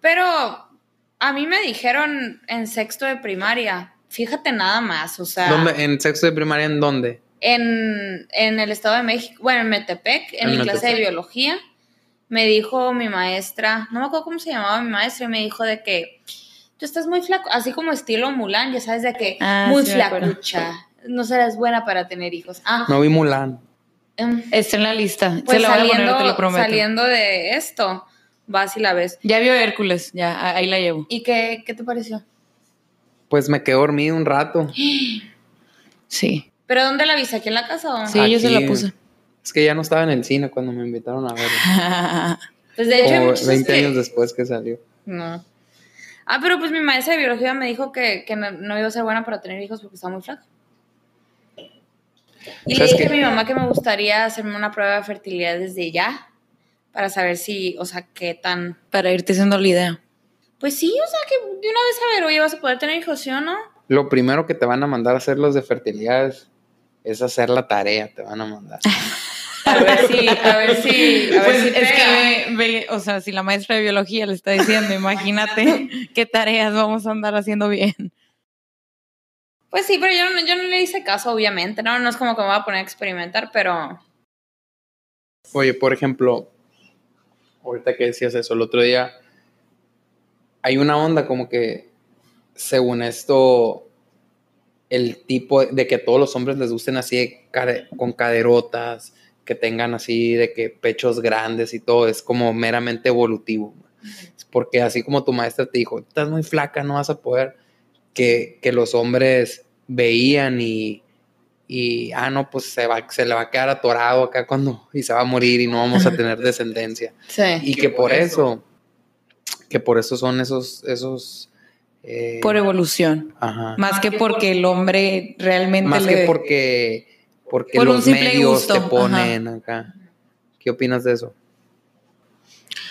Pero a mí me dijeron en sexto de primaria, fíjate nada más, o sea, ¿Dónde- ¿En sexto de primaria en dónde? en, en el Estado de México, bueno, en Metepec, en, En mi clase de biología, me dijo mi maestra, no me acuerdo cómo se llamaba mi maestra, y me dijo de que tú estás muy flaco, así como estilo Mulan, ya sabes, de que Ah, muy sí flacucha, no serás buena para tener hijos. Ah, No vi Mulan. em, Está en la lista. pues Se la voy a poner, te lo prometo. saliendo de esto, vas y la ves. Ya vio Hércules, ya, ahí la llevo. ¿Y qué, qué te pareció? Pues me quedé dormido un rato. Sí. ¿Pero dónde la viste? ¿Aquí en la casa o? Sí, yo se la puse. Es que ya no estaba en el cine cuando me invitaron a verlo. Pues de hecho hay Como muchos 20 que- años después que salió. No. Ah, pero pues mi maestra de biología me dijo que, que no, no iba a ser buena para tener hijos porque estaba muy flaca. Y le ¿Sabes dije a mi mamá que me gustaría hacerme una prueba de fertilidad desde ya para saber si, o sea, qué tan... Para irte haciendo la idea. Pues sí, o sea, que de una vez a ver, oye, vas a poder tener hijos, ¿sí o no? Lo primero que te van a mandar a hacer los de fertilidad es, es hacer la tarea, te van a mandar. A ver si, a ver si, a ver Pues si es pega. que, ve- ve, o sea, si la maestra de biología le está diciendo, imagínate qué tareas vamos a andar haciendo bien. Pues sí, pero yo no, yo no le hice caso, obviamente, ¿no? No es como que me voy a poner a experimentar, pero... Oye, por ejemplo, ahorita que decías eso, el otro día hay una onda como que, según esto, el tipo de que a todos los hombres les gusten así de con caderotas, que tengan así de que pechos grandes y todo, es como meramente evolutivo. Es porque así como tu maestra te dijo, estás muy flaca, no vas a poder, que, que los hombres veían y, y, ah, no, pues se, va, se le va a quedar atorado acá cuando, y se va a morir y no vamos a tener descendencia. Sí. Y que por eso, que por eso son esos, esos... eh, Por evolución. ajá. Más que porque el hombre realmente Más le... que porque, porque Por los medios gusto, te ponen acá. ¿Qué opinas de eso?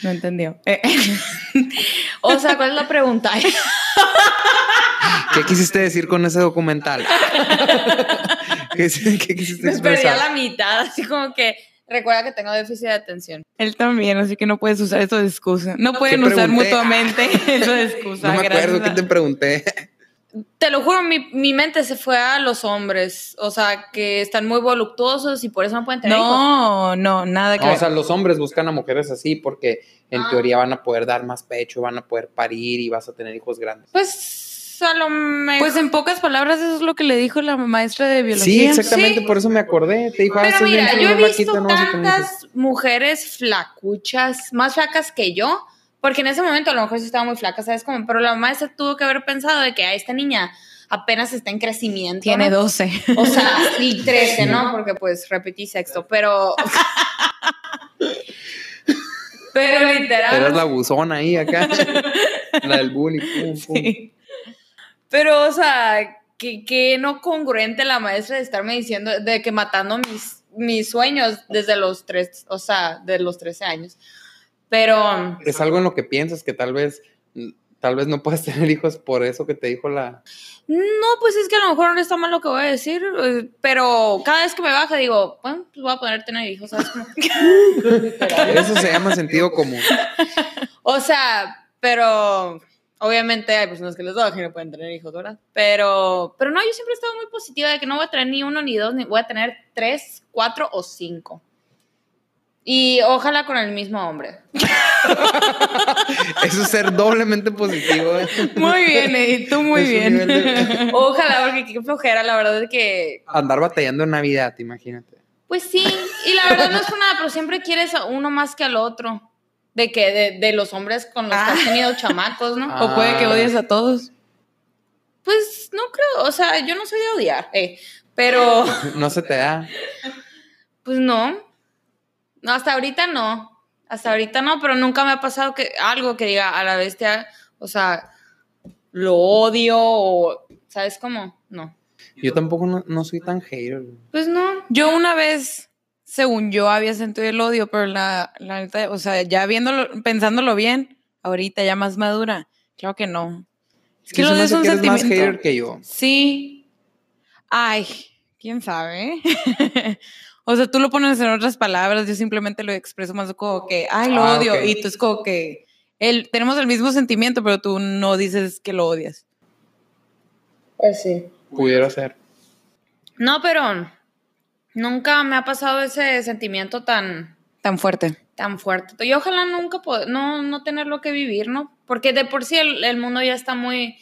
No entendió. Eh, O sea, ¿cuál es la pregunta? ¿Qué quisiste decir con ese documental? ¿Qué, qué quisiste Me perdí a la mitad, así como que recuerda que tengo déficit de atención. Él también, así que no puedes usar eso de excusa. No pueden ¿Qué usar mutuamente eso de excusa. No me acuerdo gracias qué a- te pregunté. Te lo juro, mi, mi mente se fue a los hombres, o sea, que están muy voluptuosos y por eso no pueden tener hijos. No, no, nada que No, o ver. sea, los hombres buscan a mujeres así porque en Ah. teoría van a poder dar más pecho, van a poder parir y vas a tener hijos grandes. Pues a lo mejor. Pues en pocas palabras eso es lo que le dijo la maestra de Sí, biología. exactamente, Sí. por eso me acordé. Te dijo, ah, Pero sí, mira, bien, yo he visto vaquita, no tantas mujeres flacuchas, más flacas que yo, porque en ese momento a lo mejor sí estaba muy flaca, ¿sabes cómo? Pero la maestra tuvo que haber pensado de que a esta niña apenas está en crecimiento. Tiene ¿no? 12. O sea, y 13, ¿no? Porque pues repetí sexto, pero. pero literal. Eras la buzona ahí acá. la del bullying. pum, pum. Sí. Pero, o sea, que, que no congruente la maestra de estarme diciendo de que matando mis, mis sueños desde los tres, o sea, de los 13 años. Pero. Es algo en lo que piensas que tal vez, tal vez no puedas tener hijos por eso que te dijo la. No, pues es que a lo mejor no está mal lo que voy a decir, eh, pero cada vez que me baja digo, bueno, pues voy a poder tener hijos, ¿sabes? Eso se llama sentido común. O sea, pero obviamente hay personas que les bajan y no pueden tener hijos, ¿verdad? Pero, pero no, yo siempre he estado muy positiva de que no voy a tener ni uno ni dos, ni voy a tener tres, cuatro o cinco. Y ojalá con el mismo hombre. Eso es ser doblemente positivo. Muy bien, Edith, tú muy Es bien. de- Ojalá, porque qué flojera, la verdad es que Andar batallando en Navidad, imagínate. Pues sí, y la verdad no es nada, pero siempre quieres a uno más que al otro. De que de, de los hombres con los que has Ah. tenido chamacos, ¿no? Ah. O puede que odies a todos. Pues no creo, o sea, yo no soy de odiar, eh, pero No se te da. pues no. No, hasta ahorita no. Hasta ahorita no, pero nunca me ha pasado que algo que diga a la bestia, o sea, lo odio o, ¿sabes cómo? No. Yo tampoco no, no soy tan hater. Pues no. Yo una vez, según yo, había sentido el odio, pero la, la neta, o sea, ya viéndolo, pensándolo bien, ahorita ya más madura, claro que no. Es que Sí, lo de un que eres más hater que yo. Sí. Ay, quién sabe. O sea, tú lo pones en otras palabras, yo simplemente lo expreso más como que, ay, lo Ah, odio. Y tú es como que el, tenemos el mismo sentimiento, pero tú no dices que lo odias. Pues sí. Pudiera ser. No, pero nunca me ha pasado ese sentimiento tan, Tan fuerte. tan fuerte. Y ojalá nunca no, no tenerlo que vivir, ¿no? Porque de por sí el, el mundo ya está muy,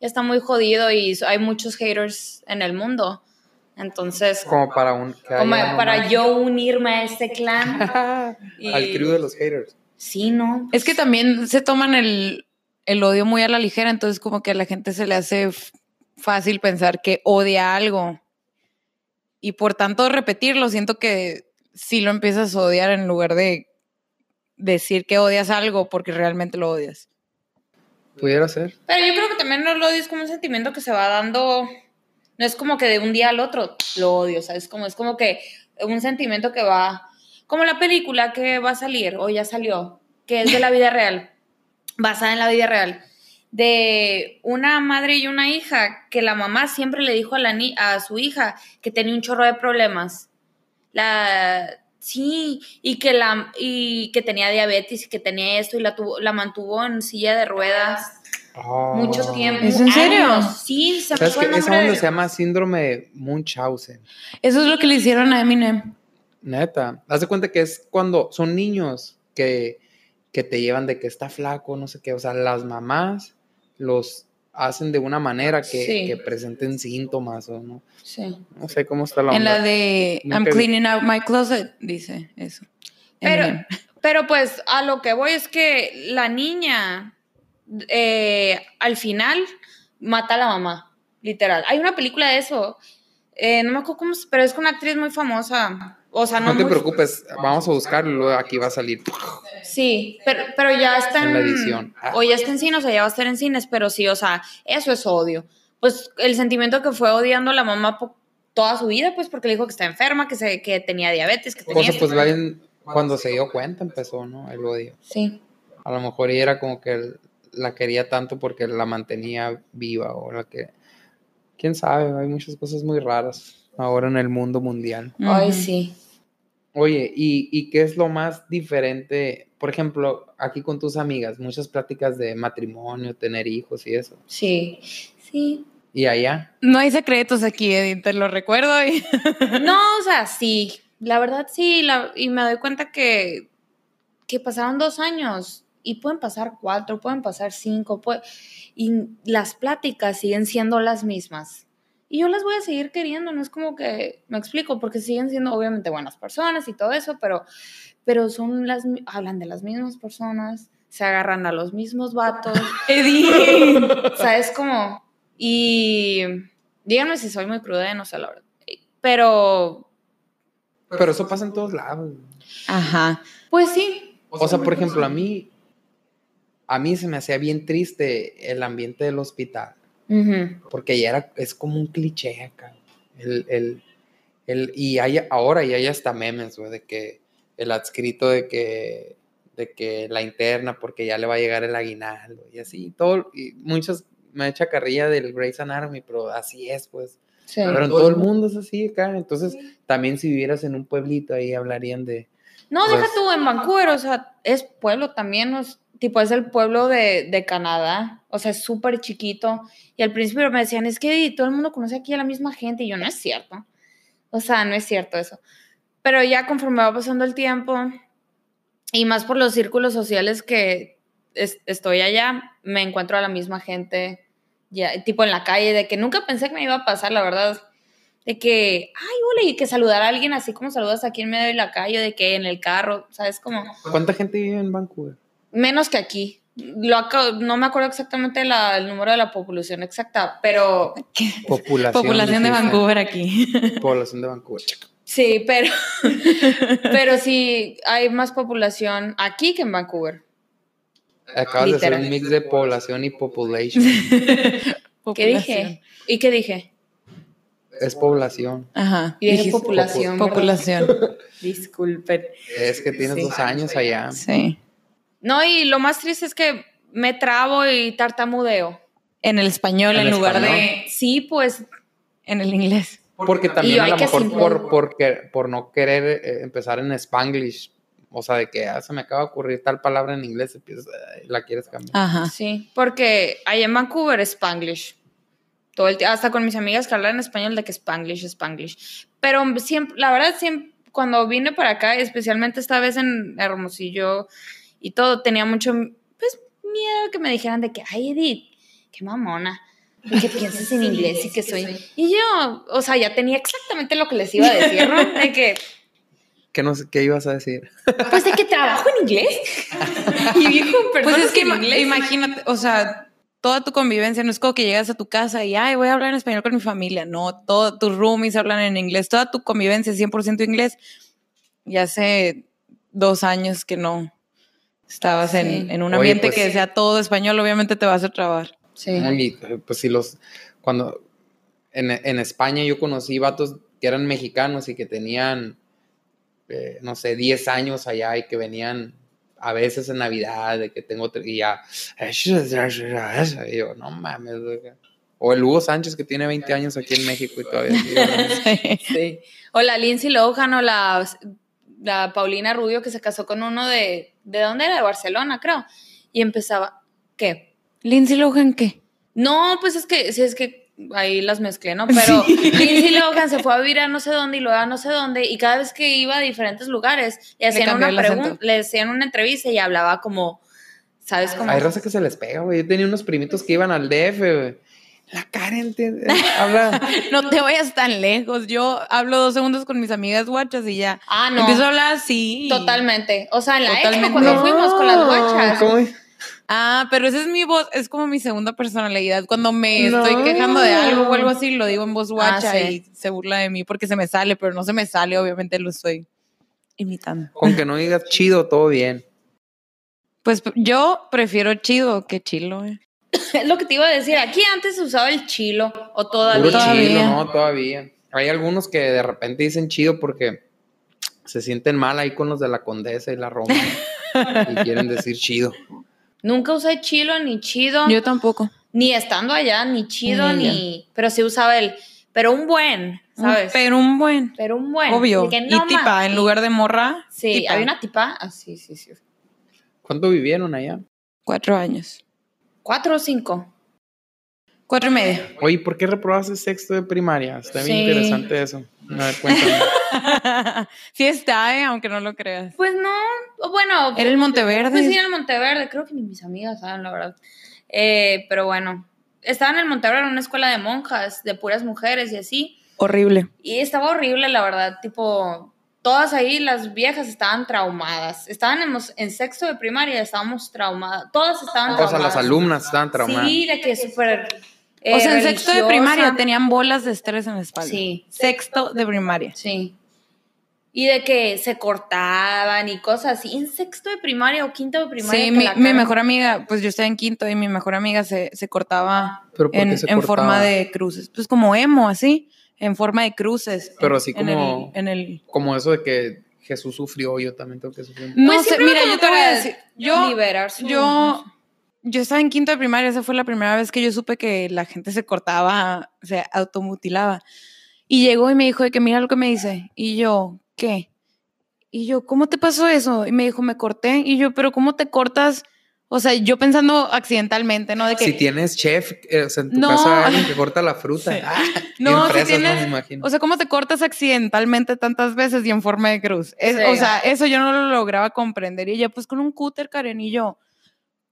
ya está muy jodido y hay muchos haters en el mundo. Entonces, Como para un. como para yo unirme a este clan. y- Al crew de los haters. Sí, ¿no? Es que también se toman el, el odio muy a la ligera, entonces como que a la gente se le hace fácil pensar que odia algo. Y por tanto repetirlo, siento que sí lo empiezas a odiar en lugar de decir que odias algo porque realmente lo odias. Pudiera ser. Pero yo creo que también el odio es como un sentimiento que se va dando. No es como que de un día al otro lo odio, ¿sabes? Como, es como que un sentimiento que va. Como la película que va a salir, o ya salió, que es de la vida real, basada en la vida real, de una madre y una hija, que la mamá siempre le dijo a, la ni a su hija que tenía un chorro de problemas. La. Sí, y que, la, y que tenía diabetes y que tenía esto y la, tuvo, la mantuvo en silla de ruedas Oh. mucho tiempo. ¿Es en serio? años. Sí, se me ¿Sabes fue qué? el Esa onda se llama síndrome de Munchausen. Eso es lo que le hicieron a Eminem. Neta. Haz de cuenta que es cuando son niños que, que te llevan de que está flaco, no sé qué. O sea, las mamás los hacen de una manera que, Sí. que presenten síntomas o no. Sí. No sé cómo está la En onda. la de Nunca I'm cleaning out my closet, dice eso. Pero, pero pues a lo que voy es que la niña eh, al final mata a la mamá, literal. Hay una película de eso, eh, no me acuerdo cómo, se- pero es con una actriz muy famosa. O sea, no, No te muy- preocupes, vamos a buscarlo, luego aquí va a salir. Sí, pero, pero ya está en, En la edición. Ah. O ya está en cines, o ya va a estar en cines, pero sí, o sea, eso es odio. Pues el sentimiento que fue odiando a la mamá toda su vida, pues porque le dijo que está enferma, que, se, que tenía diabetes, que tenía sea, pues cuando se dio cuenta empezó, ¿no? El odio. Sí. A lo mejor ella era como que la quería tanto porque la mantenía viva o la que... Quién sabe, hay muchas cosas muy raras ahora en el mundo mundial. Ay, sí. Oye, ¿y, y qué es lo más diferente? Por ejemplo, aquí con tus amigas, muchas pláticas de matrimonio, tener hijos y eso. Sí. Sí. Y allá, No hay secretos aquí, Edith, te lo recuerdo. Y... No, o sea, sí. La verdad sí. la- y me doy cuenta que, que pasaron dos años y pueden pasar cuatro, pueden pasar cinco. pue- y las pláticas siguen siendo las mismas. Y yo las voy a seguir queriendo, no es como que, me explico, porque siguen siendo obviamente buenas personas y todo eso, pero, pero son las, hablan de las mismas personas, se agarran a los mismos vatos. Edith. O sea, es como. Y. Díganme si soy muy cruda, no sé la verdad. Pero. pero eso pasa en todos lados. Ajá. Pues sí. O sea, por ejemplo, a mí, a mí se me hacía bien triste el ambiente del hospital, Ujú. porque ya era, es como un cliché acá. El, el, el- y hay, ahora ya hay hasta memes, güey, de que el adscrito de que, de que la interna, porque ya le va a llegar el aguinaldo, y así, todo, y muchos me echa carrilla del Grey's Anatomy, pero así es, pues. Sí. Pero en todo el mundo es así acá, entonces también si vivieras en un pueblito ahí hablarían de... No, deja Pues- tú en Vancouver, o sea, es pueblo también, es, tipo, es el pueblo de, Canadá, o sea, es súper chiquito. Y al principio me decían, es que todo el mundo conoce aquí a la misma gente, y yo, no es cierto. O sea, no es cierto eso. Pero ya conforme va pasando el tiempo, y más por los círculos sociales que es- estoy allá, me encuentro a la misma gente, ya, tipo en la calle, de que nunca pensé que me iba a pasar, la verdad. De que, ay, hola, y que saludar a alguien así como saludas aquí en medio de la calle, de que en el carro, ¿sabes? Como ¿Cuánta gente vive en Vancouver? Menos que aquí. Lo acabo- no me acuerdo exactamente la- el número de la población exacta, pero Población. Población de. Vancouver aquí. Población de Vancouver. sí, pero, pero sí hay más población aquí que en Vancouver. Acabas de hacer un mix de población y population. ¿Qué dije? ¿Y qué dije? Es población. Ajá. Y dije. ¿verdad? Población. Disculpen. Es que tienes Sí. dos años allá. Sí. No, y lo más triste es que me trabo y tartamudeo. En el español En en, lugar español. de Sí, pues en el inglés. Porque también a lo mejor por, por, no querer eh, empezar en Spanglish, o sea, de que ah, se me acaba de ocurrir tal palabra en inglés, la quieres cambiar. Ajá. Sí, porque allá en Vancouver es Spanglish. Todo el hasta con mis amigas que hablan español de que Spanglish, Spanglish. Pero siempre, la verdad, siempre, cuando vine para acá, especialmente esta vez en Hermosillo y todo, tenía mucho, pues, miedo que me dijeran de que, ay, Edith, qué mamona. Y que pienses en inglés y que soy. Y yo, o sea, ya tenía exactamente lo que les iba a decir, ¿no? De que, ¿Qué, no sé, ¿Qué ibas a decir? pues de que trabajo en inglés. y dijo, Pues es que inglés. imagínate, o sea, toda tu convivencia no es como que llegas a tu casa y, ay, voy a hablar en español con mi familia. No, todos tus roomies hablan en inglés. Toda tu convivencia es 100% inglés. Y hace dos años que no estabas Sí. en, en un Oye, ambiente pues- que sea todo español, obviamente te vas a trabar. Sí. Y, eh, pues si los, cuando en, en España yo conocí vatos que eran mexicanos y que tenían, eh, no sé, 10 años allá y que venían a veces en Navidad, de que tengo, y ya, y yo, no mames, güey". o el Hugo Sánchez que tiene 20 años aquí en México y todavía hablando. Sí. O la Lindsay Lohan o la, la Paulina Rubio que se casó con uno de. ¿De dónde era? De Barcelona, creo. Y empezaba. ¿Qué? Lindsay Lohan, ¿qué? No, pues es que. Sí, es que ahí las mezclé, ¿no? Pero Lindsay Lohan se fue a vivir a no sé dónde y luego a no sé dónde. Y cada vez que iba a diferentes lugares, le hacían una pregunta, le hacían una entrevista y hablaba como. ¿Sabes cómo? Hay raza que se les pega, güey. Yo tenía unos primitos que iban al DF, güey. La Karen te- habla. No te vayas tan lejos. Yo hablo dos segundos con mis amigas guachas y ya. Ah, no. Empiezo a hablar así. Totalmente. O sea, en la expo Totalmente. cuando No. fuimos con las guachas. Ah, pero esa es mi voz, es como mi segunda personalidad. Cuando me No. estoy quejando de algo o algo así, lo digo en voz guacha Ah, sí. y se burla de mí porque se me sale, pero no se me sale, obviamente lo estoy imitando. Con que no digas chido, todo bien. Pues yo prefiero chido que chilo. eh. Es lo que te iba a decir. Aquí antes se usaba el chilo o todavía. Puro Todavía. chido, no, todavía. Hay algunos que de repente dicen chido porque se sienten mal ahí con los de la Condesa y la Roma y quieren decir chido. Nunca usé chilo ni chido, Yo tampoco. ni estando allá, ni chido, Ni ni. Pero sí usaba el. Pero un buen, ¿sabes? Pero un buen. Pero un buen. Obvio. Que no y tipa, en lugar de morra. Sí, tipa. había una tipa. Ah, sí, sí, sí. ¿Cuánto vivieron allá? Cuatro años. Cuatro o cinco. Cuatro y medio. Oye, ¿por qué reprobaste sexto de primaria? Está bien Sí. interesante eso. A ver, cuéntame. sí está, eh, aunque no lo creas. Pues no. o Bueno. Era el Monteverde. Pues sí, en el Monteverde. Creo que ni mis amigas saben, la verdad. Eh, pero bueno. Estaba en el Monteverde en una escuela de monjas, de puras mujeres y así. Horrible. Y estaba horrible, la verdad, tipo, todas ahí, las viejas estaban traumadas. Estaban en, en sexto de primaria, estábamos traumadas. Todas estaban O traumadas. sea, las alumnas estaban traumadas. Sí, de que súper... eh, o sea, en sexto de primaria tenían bolas de estrés en la espalda. Sí. Sexto de primaria. Sí. Y de que se cortaban y cosas así. En sexto de primaria o quinto de primaria. Sí, mi, mi mejor amiga, pues yo estaba en quinto y mi mejor amiga se, se cortaba ¿Pero por qué en, se en cortaba? forma de cruces. Pues como emo, así, en forma de cruces. Pero en- así en el- como- En el, Como eso de que Jesús sufrió, yo también tengo que sufrir. no Pues sé, siempre mira, yo te voy a decir, yo, liberar su- yo, yo estaba en quinto de primaria, esa fue la primera vez que yo supe que la gente se cortaba, se automutilaba. Y llegó y me dijo de que mira lo que me dice. Y yo, ¿qué? Y yo, ¿cómo te pasó eso? Y me dijo, me corté. Y yo, pero ¿cómo te cortas? O sea, yo pensando accidentalmente, ¿no? De que, Si tienes chef, eh, o sea, en tu No. casa alguien que corta la fruta. Sí. Ah, No, si fresas, no tienes- me imagino. o sea, ¿cómo te cortas accidentalmente tantas veces y en forma de cruz? Es- Sí. O sea, eso yo no lo lograba comprender. Y ella, pues con un cúter, Karen, y yo.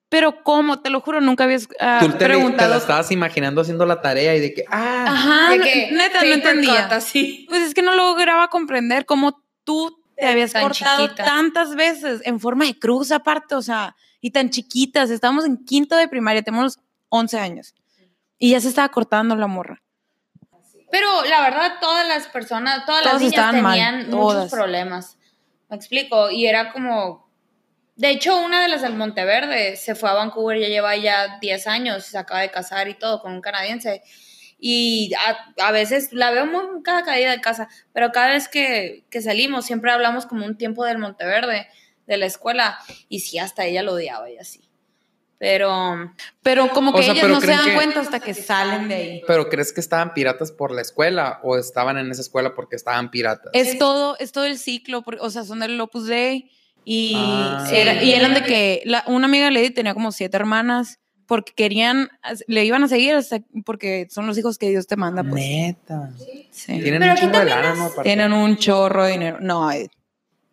Pero ¿cómo? Te lo juro, nunca habías ah, Tú te, te preguntado. la estabas imaginando haciendo la tarea y de que, ah, Ajá, De que neta, no entendía. cut así. Pues es que no lograba comprender cómo tú te habías Tan cortado chiquita. tantas veces en forma de cruz aparte, o sea, y tan chiquitas. Estábamos en quinto de primaria, tenemos 11 años. Y ya se estaba cortando la morra. Pero la verdad, todas las personas, todas las niñas mal, tenían todas. muchos problemas. Me explico. Y era como. De hecho, una de las del Monteverde se fue a Vancouver, ya lleva ya 10 años, se acaba de casar y todo con un canadiense. Y a, a veces la veo muy cada caída de casa, pero cada vez que, que salimos siempre hablamos como un tiempo del Monteverde, de la escuela, y sí, hasta ella lo odiaba y así. Pero Pero como que O sea, ellas no se dan que- cuenta hasta que salen de ahí. ¿Pero crees que estaban piratas por la escuela o estaban en esa escuela porque estaban piratas? Es todo, es todo el ciclo, por- o sea, son del Opus Dei y, Ah. era- Sí. y eran de que la- una amiga de Lady tenía como siete hermanas porque querían, le iban a seguir hasta porque son los hijos que Dios te manda, pues. Neta. Sí. Tienen Pero. Tienen un chorro de dinero. No, hay-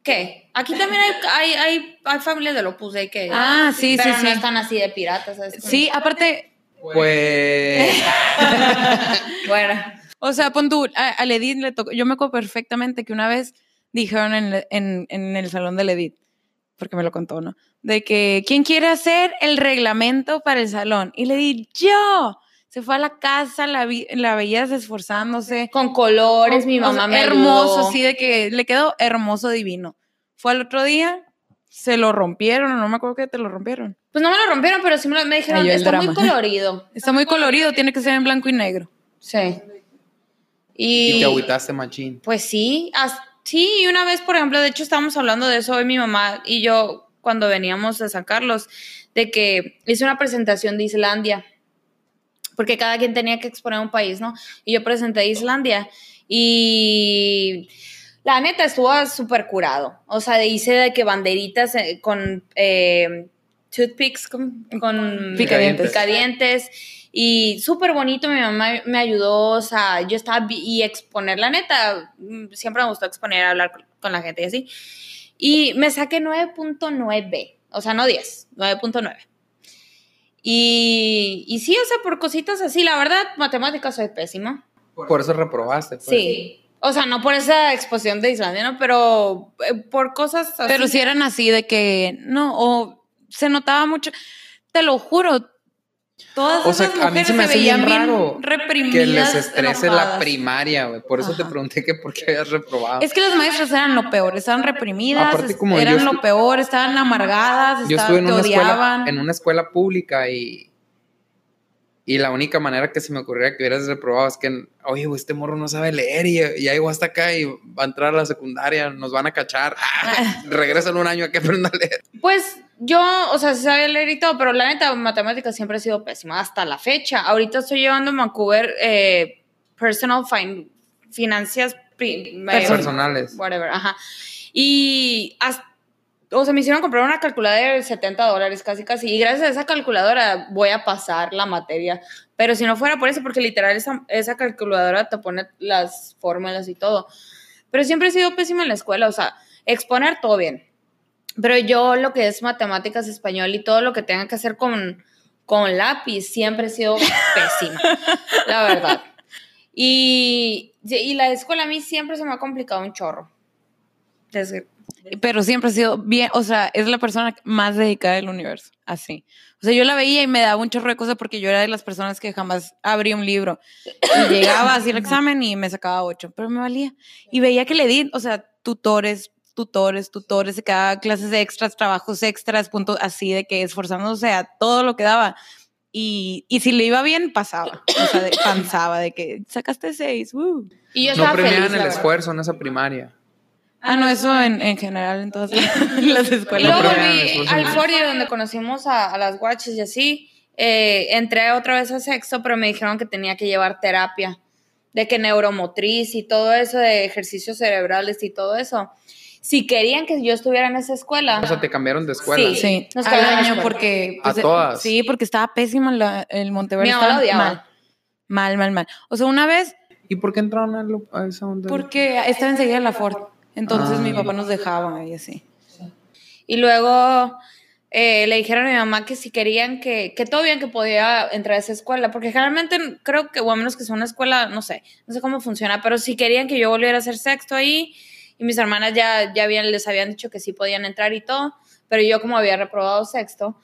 ¿qué? Aquí también hay, hay, hay, hay familias de Opus Dei que Ah, sí, pero sí, no sí. están así de piratas. ¿sabes? Sí, aparte, Pues. Bueno, o sea, pon tú, a, a Edith le tocó, yo me acuerdo perfectamente que una vez dijeron en, en, en el salón de Edith, porque me lo contó, ¿no? De que, ¿quién quiere hacer el reglamento para el salón? Y le di, yo. Se fue a la casa, la, vi, la veías esforzándose. con colores, mi O sea, mamá me Hermoso, ayudó. así de que le quedó hermoso, divino. Fue al otro día, se lo rompieron, o no me acuerdo que te lo rompieron. Pues no me lo rompieron, pero sí me, lo, me dijeron, Ay, está muy colorido. Está muy colorido, tiene que ser en blanco y negro. Sí. Y Y, te agüitaste, machín. pues sí, as- sí, y una vez, por ejemplo, de hecho estábamos hablando de eso hoy mi mamá y yo cuando veníamos de San Carlos, de que hice una presentación de Islandia, porque cada quien tenía que exponer un país, ¿no? Y yo presenté Islandia y la neta estuvo súper curado. O sea, hice de que banderitas eh, con eh, toothpicks, con, con Picadientes. picadientes, y súper bonito. Mi mamá me ayudó, o sea, yo estaba y exponer, la neta, mm, siempre me gustó exponer, hablar con- con la gente y así. Y me saqué 9.9, o sea, no 10, 9.9. Y, y sí, o sea, por cositas así, la verdad, matemáticas soy pésima. Por eso reprobaste. pues. Sí. O sea, no por esa exposición de Islandia, ¿no? Pero eh, por cosas así. Pero si eran así de que, no, o se notaba mucho, te lo juro, todas O sea, esas a mí se me hace bien raro Que les estrese la enojadas. primaria, güey. Por eso te pregunté que por qué habías reprobado. Es que las maestras eran lo peor, estaban reprimidas, Aparte, como eran lo peor, estaban amargadas, Yo estaban, estuve en te una, escuela, odiaban. en una escuela pública y, y la única manera que se me ocurría que hubieras reprobado es que, oye, este morro no sabe leer y ya llegó hasta acá y va a entrar a la secundaria, nos van a cachar. Ah, regresan un año a que aprenda a leer. Pues yo, o sea, sí sabía leer y todo, pero la neta, matemáticas siempre ha sido pésima hasta la fecha. Ahorita estoy llevando en Vancouver eh, personal fin- finanzas eh, Personales. whatever, ajá. Y hasta, o sea, me hicieron comprar una calculadora de 70 dólares casi casi, y gracias a esa calculadora voy a pasar la materia. Pero si no fuera por eso, porque literal esa, esa calculadora te pone las fórmulas y todo. Pero siempre he sido pésima en la escuela, o sea, exponer todo bien. Pero yo lo que es matemáticas, español y todo lo que tenga que hacer con, con lápiz, siempre he sido pésima, la verdad. Y, y la escuela a mí siempre se me ha complicado un chorro. Desde, Pero siempre ha sido bien, o sea, es la persona más dedicada del universo, así. O sea, yo la veía y me daba un chorro de cosas porque yo era de las personas que jamás abría un libro. Y llegaba así el examen y me sacaba ocho, pero me valía. Y veía que le di, o sea, tutores, tutores, tutores, se quedaba clases extras, trabajos extras, puntos así de que esforzándose a todo lo que daba. Y, y si le iba bien, pasaba. O sea, de- panzaba de que sacaste seis. uh. y yo No premiaban el esfuerzo en esa primaria. Ah, no, eso en, en general en todas las Y escuelas. luego No volví al en- Fordy donde conocimos a, a las guaches y así. Eh, entré otra vez a sexto, pero me dijeron que tenía que llevar terapia, de que neuromotriz y todo eso, de ejercicios cerebrales y todo eso. Si querían que yo estuviera en esa escuela, O sea, te cambiaron de escuela. Sí. Sí, Nos al cambiaron de escuela. porque... A todas. Sí, porque estaba pésima la- el Monteverde. Mi mamá odiaba. mal. Mal, mal, mal. O sea, una vez, ¿Y por qué entraron a, lo- a esa onda? porque estaba enseguida de la Ford. Entonces Ah. mi papá nos dejaba y así. Y luego eh, le dijeron a mi mamá que si querían que, que todo bien que podía entrar a esa escuela, porque generalmente creo que, o a menos que sea una escuela, no sé, no sé cómo funciona, pero si querían que yo volviera a hacer sexto ahí, y mis hermanas ya, ya habían, les habían dicho que sí podían entrar y todo, pero yo como había reprobado sexto,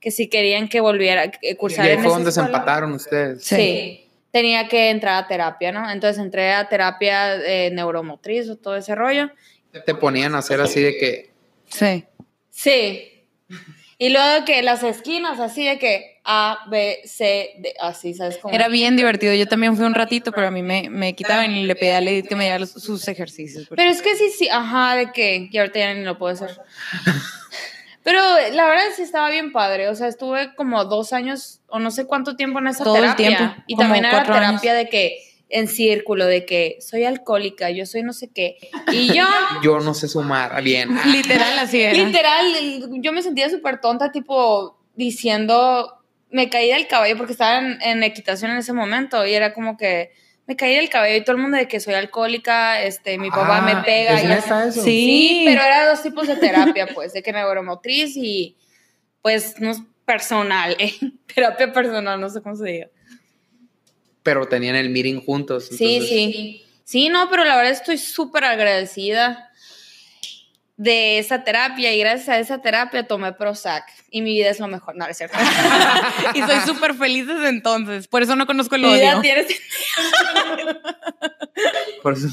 que si querían que volviera Y cursar ahí en fue esa donde se empataron ustedes. Sí. Tenía que entrar a terapia, ¿no? Entonces entré a terapia eh, neuromotriz o todo ese rollo. Te ponían a hacer así de que. Sí. Sí. Y luego que las esquinas, así de que A, B, C, D, así, ¿sabes cómo? Era bien divertido. Yo también fui un ratito, pero a mí me, me quitaban y le pedí a Lady que me diera sus ejercicios. Pero es que sí, sí, ajá, de que, y ahorita ya ni lo puedo hacer. Pero la verdad sí estaba bien padre. O sea, estuve como dos años o no sé cuánto tiempo en esa Todo el terapia. tiempo, Y como también era terapia de que en círculo, de que soy alcohólica, yo soy no sé qué. Y yo, Yo no sé sumar bien. Literal así era. literal, yo me sentía súper tonta, tipo diciendo, me caí del cabello porque estaba en, en equitación en ese momento y era como que me caí del cabello y todo el mundo de que soy alcohólica, este, mi papá Ah, me pega. ¿es y eso? Sí. Sí, pero era dos tipos de terapia, pues, de que neuromotriz y, pues, no es personal, ¿eh? terapia personal, no sé cómo se diga. Pero tenían el meeting juntos. Sí, sí. Sí, no, pero la verdad estoy súper agradecida de esa terapia y gracias a esa terapia tomé Prozac y mi vida es lo mejor. No, es cierto. y soy súper feliz desde entonces. Por eso no conozco el mi vida odio. tiene Por eso-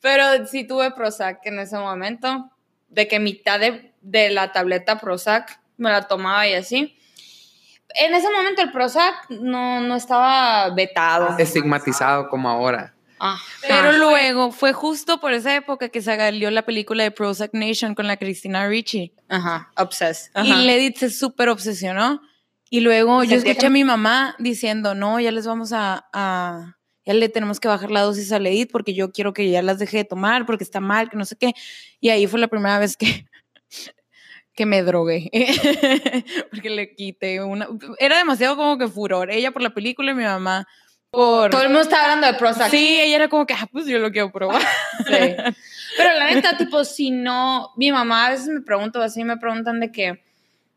Pero sí tuve Prozac en ese momento, de que mitad de, de la tableta Prozac me la tomaba y así. En ese momento el Prozac no, no estaba vetado. estigmatizado como ahora. Pero luego fue justo por esa época que salió la película de Prozac Nation con la Cristina Ricci. Ajá, obsessed. Y Ledit se súper obsesionó. Y luego yo escuché que- a mi mamá diciendo, no, ya les vamos a, a- ya le tenemos que bajar la dosis a Ledit porque yo quiero que ya las deje de tomar porque está mal, que no sé qué. Y ahí fue la primera vez que, que me drogué. porque le quité una... Era demasiado como que furor. Ella por la película y mi mamá por... Todo el mundo está hablando de Prozac. Sí, ella era como que, ah, pues yo lo quiero probar. Sí. Pero la neta, tipo, si no, mi mamá a veces me pregunta, así me preguntan de que,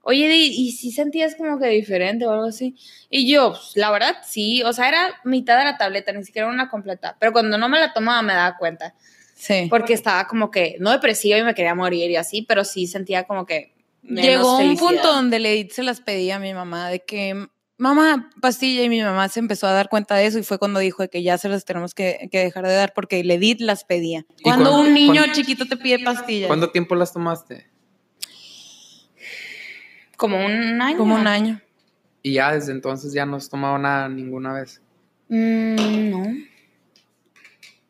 oye, ¿y si sentías como que diferente o algo así? Y yo, pues, la verdad, sí, o sea, era mitad de la tableta, ni siquiera una completa, pero cuando no me la tomaba me daba cuenta, Sí. porque estaba como que, no depresiva y me quería morir y así, pero sí sentía como que... menos Llegó un felicidad. punto donde le se las pedía a mi mamá de que mamá pastilla y mi mamá se empezó a dar cuenta de eso y fue cuando dijo que ya se las tenemos que, que dejar de dar porque le las pedía. ¿Y Cuando un niño cuándo- chiquito te pide pastillas. ¿Cuánto tiempo las tomaste? Como un año. Como un año. Y ya desde entonces ya no has tomado nada ninguna vez. Mm, no.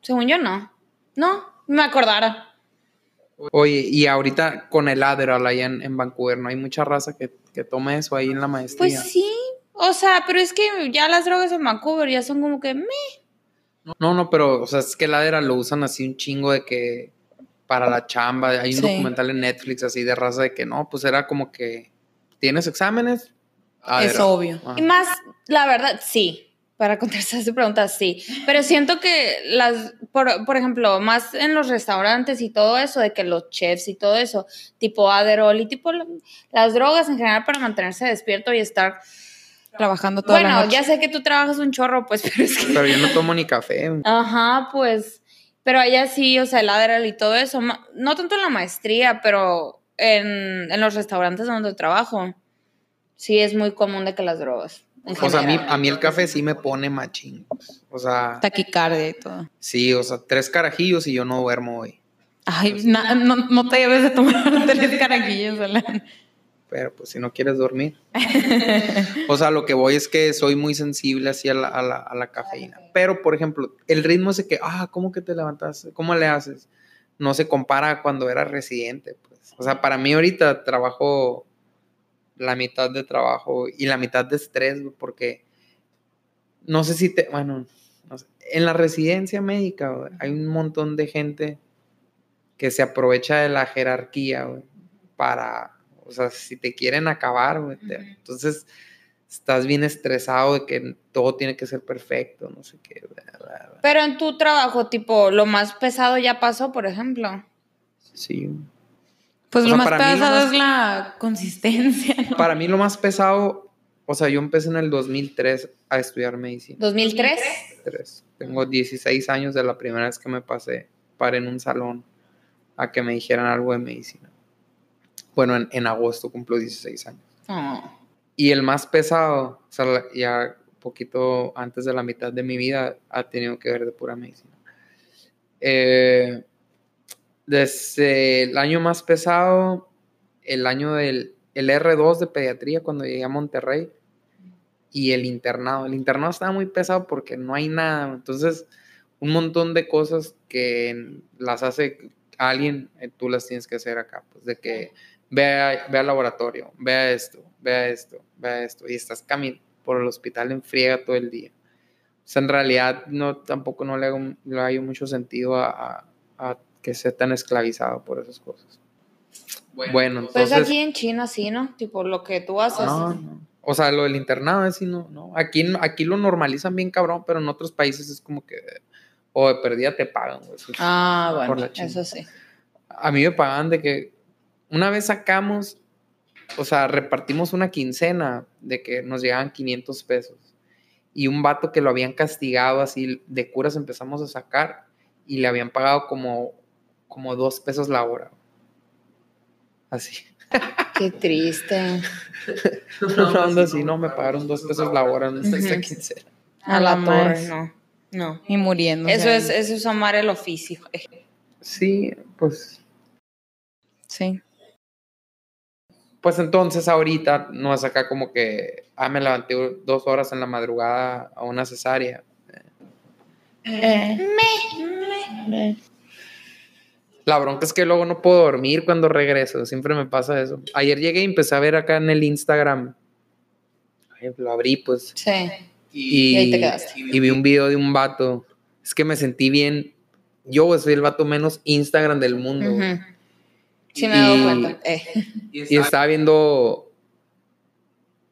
Según yo, no. No, me acordara. Oye, y ahorita con el Adderall allá en, en Vancouver, ¿no hay mucha raza que, que tome eso ahí en la maestría? Pues sí, o sea, pero es que ya las drogas en Vancouver ya son como que meh. No, no, pero, o sea, es que el Adderall lo usan así un chingo de que para la chamba. Hay un Sí. documental en Netflix así de raza de que no, pues era como que tienes exámenes. Es Adderall. obvio. Ajá. Y más, la verdad, sí. Para contestar su pregunta, sí. Pero siento que las, por, por ejemplo, más en los restaurantes y todo eso, de que los chefs y todo eso, tipo Adderall y tipo la- las drogas en general para mantenerse despierto y estar. Trabajando toda la Bueno, ya sé que tú trabajas un chorro, pues, pero es que. Pero yo no tomo ni café. Ajá, pues. Pero allá sí, o sea, el Adderall y todo eso. No tanto en la maestría, pero en, en los restaurantes donde trabajo. Sí, es muy común de que las drogas. O sea, a mí, a mí el café sí me pone machín. O sea, Taquicardia y todo. sí, o sea, tres carajillos y yo no duermo hoy. Ay, na- no, no te debes de tomar tres carajillos, Alan. Pero pues si no quieres dormir. o sea, lo que voy es que soy muy sensible así a la, a la, a la cafeína. Pero, por ejemplo, el ritmo ese que, ah, ¿cómo que te levantas? ¿Cómo le haces? No se compara a cuando era residente. Pues. O sea, para mí ahorita trabajo la mitad de trabajo y la mitad de estrés, porque no sé si te, bueno, no sé. en la residencia médica hay un montón de gente que se aprovecha de la jerarquía para, o sea, si te quieren acabar, güey, entonces estás bien estresado de que todo tiene que ser perfecto, no sé qué. bla, bla, bla. Pero en tu trabajo, tipo, lo más pesado ya pasó, por ejemplo. Sí. Pues O lo sea, más lo pesado más- es la consistencia. ¿no? Para mí lo más pesado, o sea, yo empecé en el 2003 a estudiar medicina. 2003. Tres. Tengo 16 años de la primera vez que me pasé para en un salón a que me dijeran algo de medicina. Bueno, en, en agosto cumplo 16 años. Oh. Y el más pesado, o sea, ya poquito antes de la mitad de mi vida, ha tenido que ver de pura medicina. Eh, desde el año más pesado, el año del el R2 de pediatría, cuando llegué a Monterrey, y el internado. El internado estaba muy pesado porque no hay nada. Entonces, un montón de cosas que las hace alguien, eh, tú las tienes que hacer acá. Pues de que ve, a- ve al laboratorio, ve a esto, ve a esto, ve a esto, y estás caminando por el hospital en friega todo el día. O sea, en realidad no, tampoco no le, hago, le hay mucho sentido a, a- a que sea tan esclavizado por esas cosas. Bueno, entonces... Pues aquí en China sí, ¿no? Tipo lo que tú haces. No, no. O sea, lo del internado, así no, no. Aquí, aquí lo normalizan bien cabrón, pero en otros países es como que, o de perdida te pagan, güey. Eso- Ah, Por bueno, la China. eso sí. A mí me pagaban de que una vez sacamos, o sea, repartimos una quincena de que nos llegaban 500 pesos. Y un vato que lo habían castigado así de curas empezamos a sacar y le habían pagado como, como dos pesos la hora. Así. Qué triste. Onda así, no, me pagaron dos pesos la hora en esta quincena. A la torre, no. No. Y muriendo. Eso es, eso es amar el oficio. Sí, pues, Sí. Pues entonces ahorita no es acá como que, ah, me levanté dos horas en la madrugada a una cesárea. La bronca es que luego no puedo dormir cuando regreso, siempre me pasa eso. Ayer llegué y empecé a ver acá en el Instagram, lo abrí pues, Sí. y, Y ahí te quedaste. y vi un video de un vato. Es que me sentí bien, yo soy el vato menos Instagram del mundo. Ujú. Sí me he dado Y- cuenta. Eh. Y estaba viendo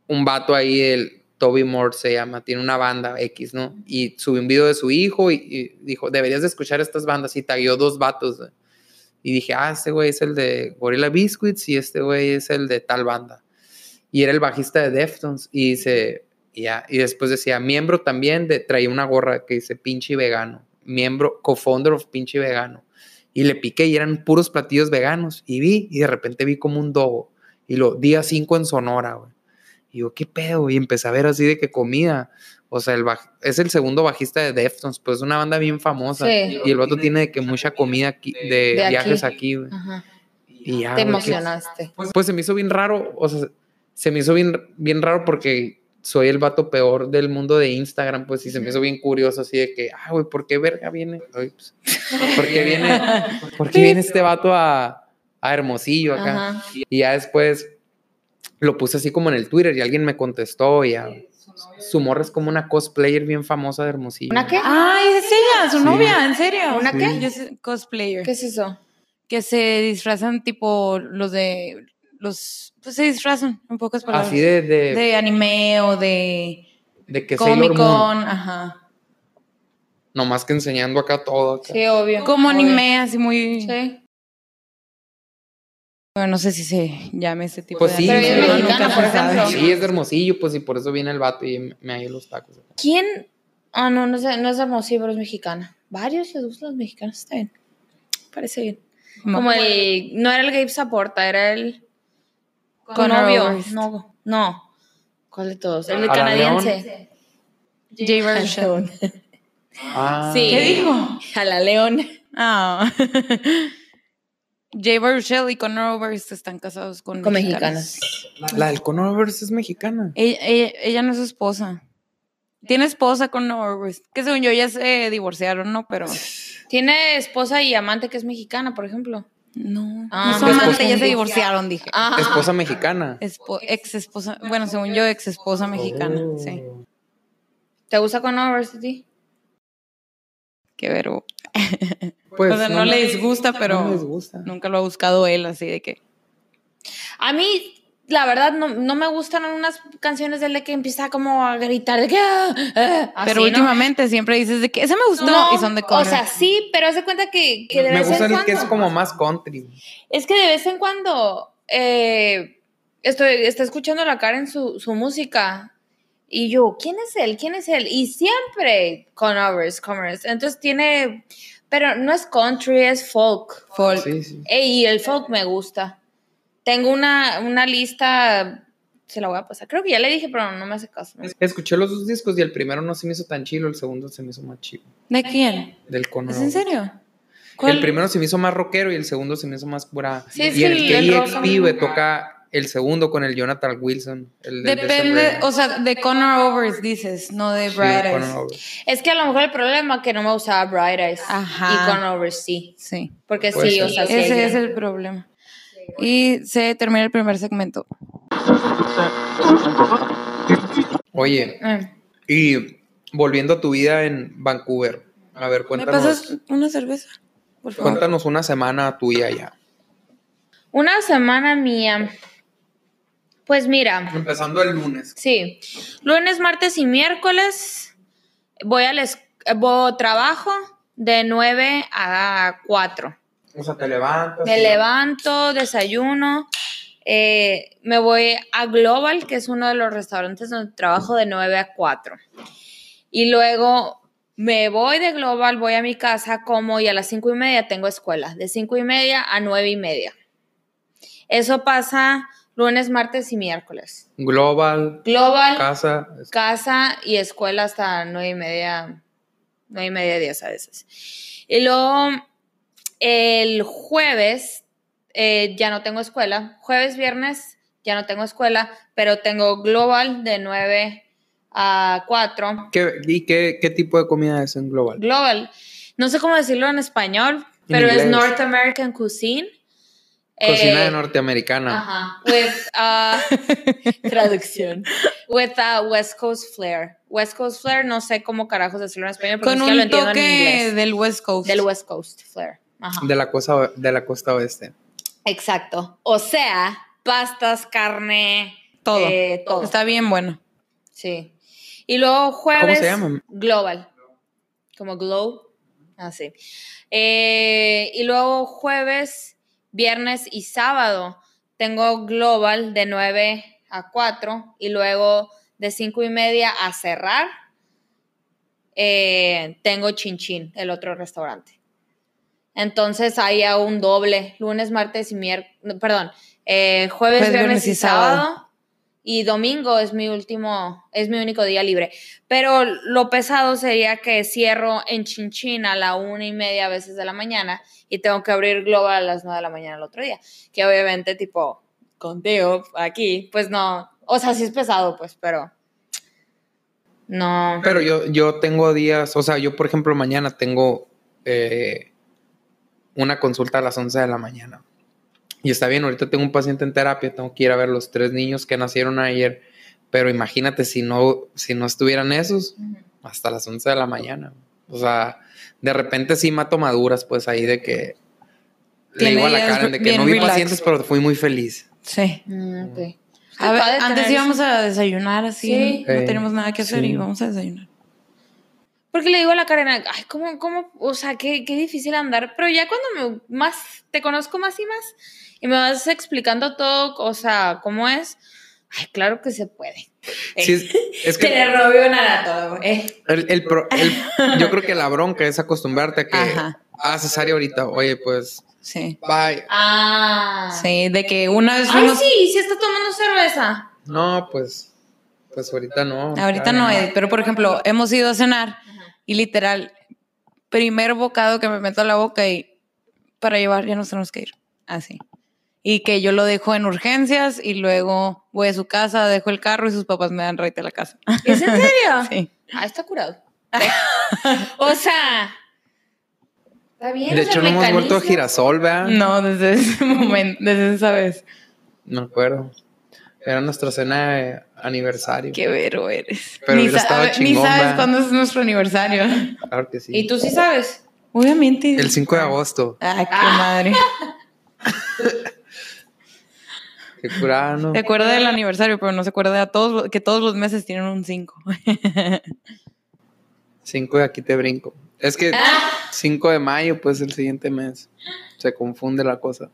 un vato ahí, el Toby Moore se llama, tiene una banda X, ¿no? Y subió un video de su hijo y, y dijo, deberías de escuchar estas bandas y tagueó dos vatos. Y dije, ah, este güey es el de Gorilla Biscuits y este güey es el de tal banda. Y era el bajista de Deftones y dice, y ya, y después decía, miembro también de, traía una gorra que dice pinche vegano, miembro, co-founder of pinche vegano. Y le piqué y eran puros platillos veganos. Y vi, y de repente vi como un dogo. Y lo, día 5 en Sonora, güey. Y yo, ¿qué pedo? Y empecé a ver así de que comida. O sea, el baj- es el segundo bajista de Deftones, pues es una banda bien famosa. Sí. Y el vato tiene de que mucha comida aquí, de, viajes aquí, güey. Ajá. Y ya, Te que- emocionaste. pues se me hizo bien raro, o sea, se me hizo bien, bien raro porque soy el vato peor del mundo de Instagram, pues, y se me hizo bien curioso así de que, ah, güey, ¿por qué verga viene? Ay, pues, ¿Por qué viene, por qué viene este vato a, a Hermosillo acá? Ajá. Y ya después lo puse así como en el Twitter y alguien me contestó y ya, su morra es como una cosplayer bien famosa de Hermosillo. ¿Una qué? Ay, es ella, su Sí. novia, ¿en serio? ¿Una qué? Yo sé- cosplayer. ¿Qué es eso? Que se disfrazan tipo los de los pues se disfrazan en pocas palabras. Así de, de, de anime o de de que Comic Moon, Con, ajá. nomás que enseñando acá todo. acá. Sí, obvio. Como Obvio. anime así muy Sí. Bueno, no sé si se llame ese tipo Pues de sí, Pero ella es sí, mexicana, por ejemplo. Sí, es de Hermosillo, pues, y por eso viene el vato y me hallo los tacos. ¿Quién? Ah, no, no es, no es hermosillo, pero es mexicana. Varios les gustan los mexicanos, está bien. Parece bien. No. Como el. No era el Gabe Saporta, era el. Conor novio. No, no. ¿Cuál de todos? El ¿A la canadiense. Jay Baruchel. Ah, Sí. ¿Qué dijo? A la León. Ah. Jay Baruchel y Conor Oberst están casados con, Con mexicanas. mexicanas. La del Conoverse es mexicana. Ella, ella- ella no es su esposa. Tiene esposa con Oberst. Que según yo ya se divorciaron, ¿no? Pero Tiene esposa y amante que es mexicana, por ejemplo. No. Ah, no su pues, amante, ya se divorciaron, dije. Ah, Esposa mexicana. Espo- ex esposa, bueno, según yo, ex esposa mexicana, Oh. sí. ¿Te gusta con ti? Qué verbo. Pues, o sea, no, le disgusta, pero no les gusta. nunca lo ha buscado él, así de que. A mí, la verdad, no, no me gustan unas canciones de él de que empieza como a gritar de que. ah, ah, así, pero ¿no? últimamente siempre dices de que ese me gustó No, y son de O Conor. sea, sí, pero haz de cuenta que, que de Me vez gusta en el cuando. que es como más country. Es que de vez en cuando eh, estoy está escuchando a la Karen su, su música y yo, ¿quién es él? ¿Quién es él? Y siempre Converse, Converse. Entonces tiene, pero no es country, es folk. Folk. Sí, sí. Ey, y el folk me gusta. Tengo una, una lista, se la voy a pasar. Creo que ya le dije, pero no me hace caso. ¿no? Escuché los dos discos y el primero no se me hizo tan chilo, el segundo se me hizo más chido. ¿De quién? Del Conor. ¿Es en serio? El primero se me hizo más rockero y el segundo se me hizo más pura. Sí, es y que el el- el güey, me- toca el segundo con el Jonathan Wilson. El Depende, o sea, de Conor Oberst dices, no de Sí, Bright Conor Eyes. Es que a lo mejor el problema es que no me gustaba Bright Eyes Ajá. y Converse sí. Sí. Porque Puede sí, ser. o sea, sí. Ese es el problema. Y se termina el primer segmento. Oye, Eh, y volviendo a tu vida en Vancouver, a ver, ¿Me cuéntanos, pasas una cerveza? Por favor. cuéntanos una semana tuya ya. Una semana mía. Pues mira, Empezando el lunes. sí. Lunes, martes y miércoles voy al es- voy- trabajo de 9 a 4. O sea, te levantas. Me levanto, desayuno, eh, me voy a Global, que es uno de los restaurantes donde trabajo de 9 a 4. Y luego me voy de Global, voy a mi casa, como y a las 5 y media tengo escuela, de 5 y media a 9 y media. Eso pasa lunes, martes y miércoles. Global, Global, casa. casa y escuela hasta nueve y media, nueve y media, diez a veces. Y luego el jueves eh, ya no tengo escuela. Jueves, viernes ya no tengo escuela, pero tengo global de 9 a 4. ¿Qué, ¿Y qué, qué tipo de comida es en Global? Global. No sé cómo decirlo en español, pero es. North American Cuisine. Cocina Eh, de norteamericana. Ajá. With uh, traducción. With uh, West Coast flair. West Coast flair, no sé cómo carajos decirlo en español, porque Con lo un entiendo en inglés. del West Coast. Del West Coast flair. Ajá. De la, costa, de la costa oeste. Exacto. O sea, pastas, carne, todo. eh, todo. Está bien bueno. Sí. Y luego jueves. se llama? Global. Como glow. Así. Eh, y luego jueves, viernes y sábado tengo global de 9 a 4 y luego de 5 y media a cerrar eh, tengo Chinchín, el otro restaurante. Entonces hago un doble, lunes, martes y miércoles, perdón, eh, jueves, Jueves, viernes y sábado. Y domingo es mi último, es mi único día libre. Pero lo pesado sería que cierro en Chinchín a la una y media veces de la mañana y tengo que abrir Global a las nueve de la mañana el otro día. Que obviamente, tipo, contigo aquí, pues no. O sea, sí es pesado, pues, pero. No. Pero yo, yo tengo días, o sea, yo por ejemplo mañana tengo eh, una consulta a las 11 de la mañana. Y está bien, ahorita tengo un paciente en terapia, tengo que ir a ver los tres niños que nacieron ayer. Pero imagínate si no, si no estuvieran esos, hasta las 11 de la mañana. O sea, de repente sí mato maduras, pues ahí de que le digo a la Karen de que no vi relax. pacientes, pero fui muy feliz. Sí. Mm. A ver, antes íbamos eso. a desayunar así. Sí. No Eh, tenemos nada que hacer sí. y vamos a desayunar. Porque le digo a la Karen, ay, ¿cómo, cómo? O sea, qué, qué difícil andar. Pero ya cuando me más, te conozco más y más, y me vas explicando todo, o sea, cómo es, ay, claro que se puede. Sí, es, es que Tener novio nada todo, eh. el- el pro- el- yo creo que la bronca es acostumbrarte a que, Ajá. ah, cesárea ahorita, oye, pues, Sí. bye. Ah. Sí, de que una vez Ay, fuimos. sí, sí está tomando cerveza. No, pues, pues ahorita no. Ahorita no es, pero por ejemplo, hemos ido a cenar y literal, primer bocado que me meto a la boca y para llevar ya nos tenemos que ir. Así. Y que yo lo dejo en urgencias y luego voy a su casa, dejo el carro y sus papás me dan raite a la casa. ¿Es en serio? Sí. Ah, está curado. o sea. Está bien. De hecho, no hemos vuelto a girasol, ¿verdad? No, desde ese momento, desde esa vez. No me acuerdo. Era nuestra cena de aniversario. Qué vero eres. Pero ni, sabes cuándo es nuestro aniversario. Claro que sí. ¿Y tú sí sabes? Obviamente. El 5 de agosto. Ay, qué Ah. madre. Qué curada, ¿no? Se acuerda del aniversario, pero no se acuerda de todos, que todos los meses tienen un 5. 5 de aquí te brinco. Es que Ah. 5 de mayo, pues el siguiente mes. Se confunde la cosa.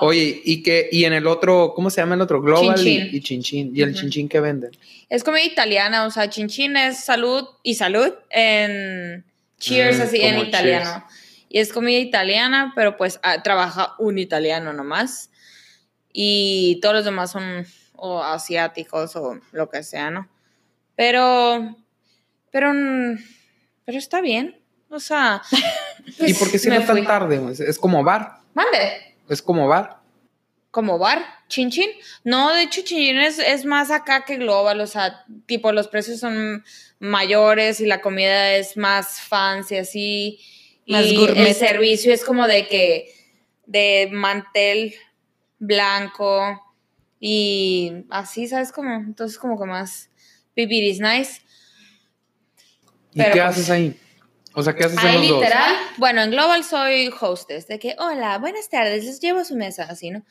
Oye, ¿y qué? ¿Y en el otro, cómo se llama el otro? Global y- Chinchín. Y, Chinchín. ¿Y el Ujú. Chinchín que venden? Es comida italiana, o sea, chinchín es salud y salud en cheers, Mm, así en italiano. Y es comida italiana, pero pues ah, trabaja un italiano nomás. Y todos los demás son o asiáticos o lo que sea, ¿no? Pero, pero, mm, pero está bien. O sea, ¿Y pues, por qué cierra fui. tan tarde? Es como bar. Mande. Es como bar. como bar, chinchín. No, de hecho, chinchín es, es más acá que global, o sea, tipo los precios son mayores y la comida es más fancy así. Más y gourmet. el servicio es como de que de mantel blanco y así, ¿sabes? Como, entonces como que más pipiris nice. ¿Y Pero qué pues- haces ahí? O sea, ¿qué haces en los dos? bueno, en Global soy hostess, de que, hola, buenas tardes, les llevo a su mesa, así, ¿no?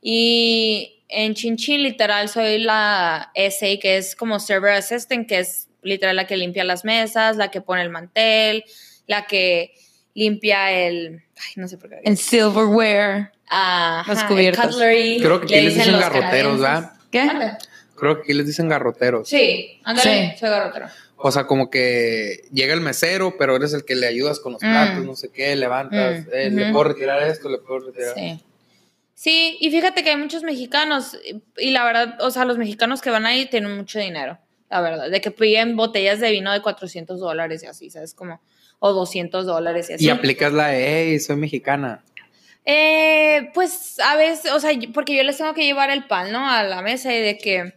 Y en Chinchín, literal, soy la SA, que es como server assistant, que es literal la que limpia las mesas, la que pone el mantel, la que limpia el, ay, no sé por qué. En silverware. Ajá, Las el cubiertas. cutlery, Creo que aquí le les dicen garroteros. ¿verdad? ¿Qué? Creo que aquí les dicen garroteros. Sí, ándale, Sí. soy garrotero. O sea, como que llega el mesero, pero eres el que le ayudas con los Mm. platos, no sé qué, levantas, Mm, eh, le puedo retirar esto, le puedo retirar. Sí. Sí, y fíjate que hay muchos mexicanos, y la verdad, o sea, los mexicanos que van ahí tienen mucho dinero, la verdad, de que piden botellas de vino de 400 dólares y así, ¿sabes? Como, o 200 dólares y así. Y aplicas la de, hey, soy mexicana. Eh, pues a veces, o sea, porque yo les tengo que llevar el pan, ¿no? A la mesa y de que,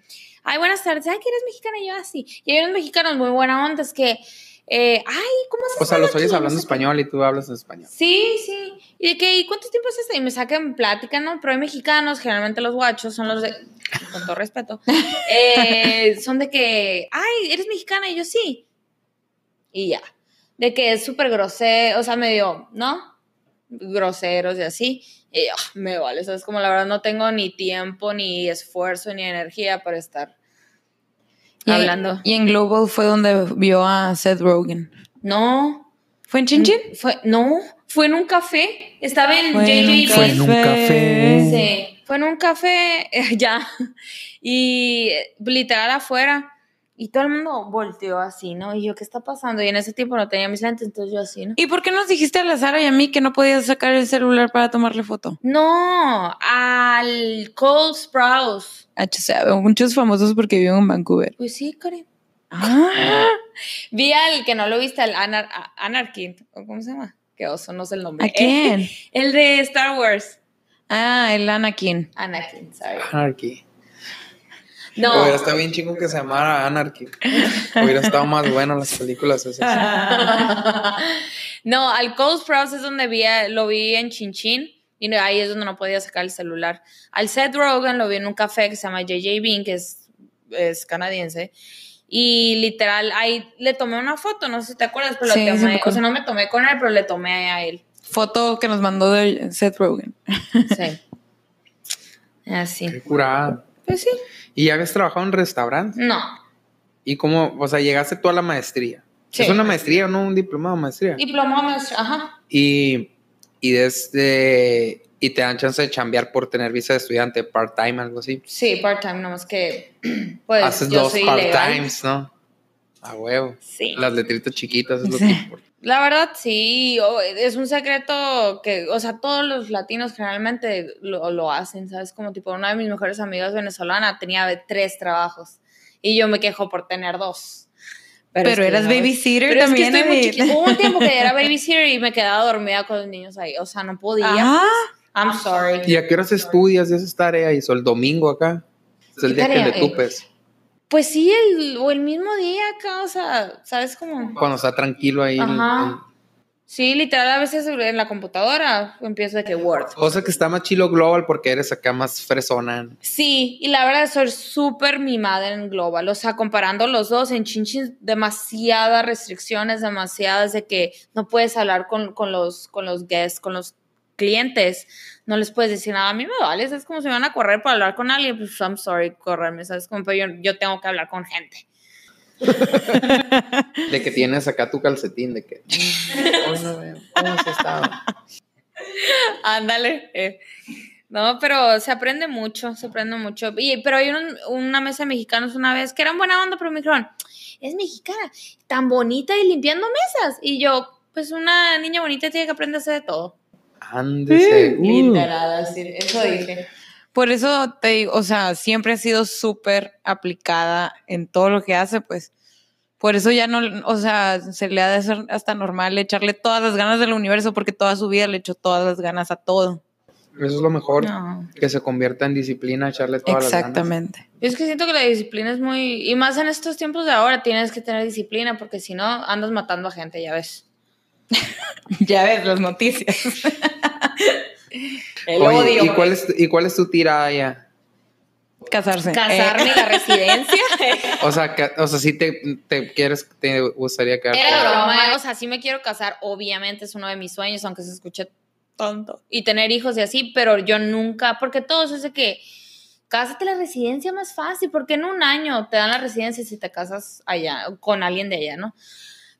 ay, buenas tardes, ay, que eres mexicana y yo así. Y hay unos mexicanos muy buena onda, es que, eh, ay, ¿cómo se O sea, los oyes hablando No sé qué. español y tú hablas en español. Sí, sí. Y de que, ¿y cuánto tiempo es esto? Y me sacan plática, ¿no? Pero hay mexicanos, generalmente los guachos son los de, con todo respeto, eh, son de que, ay, ¿eres mexicana? Y yo sí. Y ya. De que es súper grosero, o sea, medio, ¿no? Groseros y así. Y yo, "Ah, me vale, ¿sabes? Como la verdad no tengo ni tiempo, ni esfuerzo, ni energía para estar Y- hablando. Y en Global fue donde vio a Seth Rogen. No, ¿Fue en Chinchín? fue, no, fue en un café. Estaba en JJ Fue en un café. Sí, fue en un café, eh, ya, y literal afuera, y todo el mundo volteó así, ¿no? Y yo, ¿qué está pasando? Y en ese tiempo no tenía mis lentes, entonces yo así, ¿no? ¿Y por qué nos dijiste a la Sara y a mí que no podías sacar el celular para tomarle foto? No, al Cole Sprouse. Ah, o sea, muchos famosos porque viven en Vancouver. Pues sí, Karen. Ah, Vi al que no lo viste, al Anar Anarchy, ¿o ¿cómo se llama? Qué oso, no sé el nombre. ¿A quién? el de Star Wars. Ah, el Anakin. Anakin, sorry. Anarchy. No. Hubiera estado bien chingo que se llamara Anarchy. Hubiera estado más bueno las películas esas. no, al Cold Sprouse es donde vi, lo vi en Chinchín y ahí es donde no podía sacar el celular. Al Seth Rogen lo vi en un café que se llama JJ Bean, que es, es canadiense. Y literal, ahí le tomé una foto, no sé si te acuerdas, pero Sí, me tomé, o sea, no me tomé con él, pero le tomé a él. Foto que nos mandó de Seth Rogen. Sí. Así. Qué curada. Pues sí. ¿Y ya habías trabajado en restaurante? No. ¿Y cómo, o sea, llegaste tú a la maestría? Sí. Es una maestría, no un diplomado, maestría. Diplomado, maestro, ajá. Y, y desde, y te dan chance de chambear por tener visa de estudiante, part-time, algo así. Sí, part-time, nomás que, pues, Haces yo dos part-times, ¿no? A huevo. Sí. Las letritas chiquitas es lo Sí. que importa. La verdad, sí, es un secreto que, o sea, todos los latinos generalmente lo, lo hacen, ¿sabes? Como tipo, una de mis mejores amigas venezolana tenía tres trabajos y yo me quejo por tener dos. Pero, es que, eras ¿sabes? babysitter Pero es que también. estoy muy. Hubo un tiempo que era babysitter y me quedaba dormida con los niños ahí, o sea, no podía. Ah, I'm sorry. ¿Y a qué horas estudias y haces tarea? ¿Y eso el domingo acá? Es el ¿Qué día que tarea? le tupes. Pues sí, el, o el mismo día acá, o sea, ¿sabes cómo? Cuando está tranquilo ahí. el- Ajá. Sí, literal, a veces en la computadora empiezo de que Word. Cosa que está más chilo global porque eres acá más fresona. Sí, y la verdad soy súper mimada en Global, o sea, comparando los dos, en Chinchin demasiadas restricciones, demasiadas de que no puedes hablar con, con los, con los guests, con los clientes, no les puedes decir nada, a mí me vale, es como si me van a correr para hablar con alguien, pues I'm sorry, correrme, ¿sabes? Como, pero yo, yo tengo que hablar con gente. De que tienes acá tu calcetín, de que. Hoy no veo. ¿Cómo has estado? Ándale. eh. No, pero se aprende mucho, se aprende mucho. Y, pero hay un- una mesa de mexicanos una vez que eran buena onda, pero me dijeron, es mexicana, tan bonita y limpiando mesas. Y yo, pues una niña bonita tiene que aprender a hacer de todo. Ándese. Uh. Literal, así, eso dije. Por eso te digo, o sea, siempre ha sido súper aplicada en todo lo que hace, pues. Por eso ya no, o sea, se le ha de hacer hasta normal echarle todas las ganas del universo, porque toda su vida le echó todas las ganas a todo. Eso es lo mejor. No. Que se convierta en disciplina, echarle todas las ganas. Exactamente. Es que siento que la disciplina es muy... Y más en estos tiempos de ahora tienes que tener disciplina porque si no andas matando a gente, ya ves. Ya ves las noticias. El Oye, odio. ¿y cuál, es, ¿y cuál es tu tirada ya? Casarse. Casarme Eh, la residencia. O sea, o sea, sí te, te quieres, te gustaría quedar. Era broma, o sea, sí me quiero casar, obviamente es uno de mis sueños, aunque se escuche tonto. Y tener hijos y así, pero yo nunca, porque todos es de que cásate la residencia más fácil, porque en un año te dan la residencia si te casas allá, con alguien de allá, ¿no?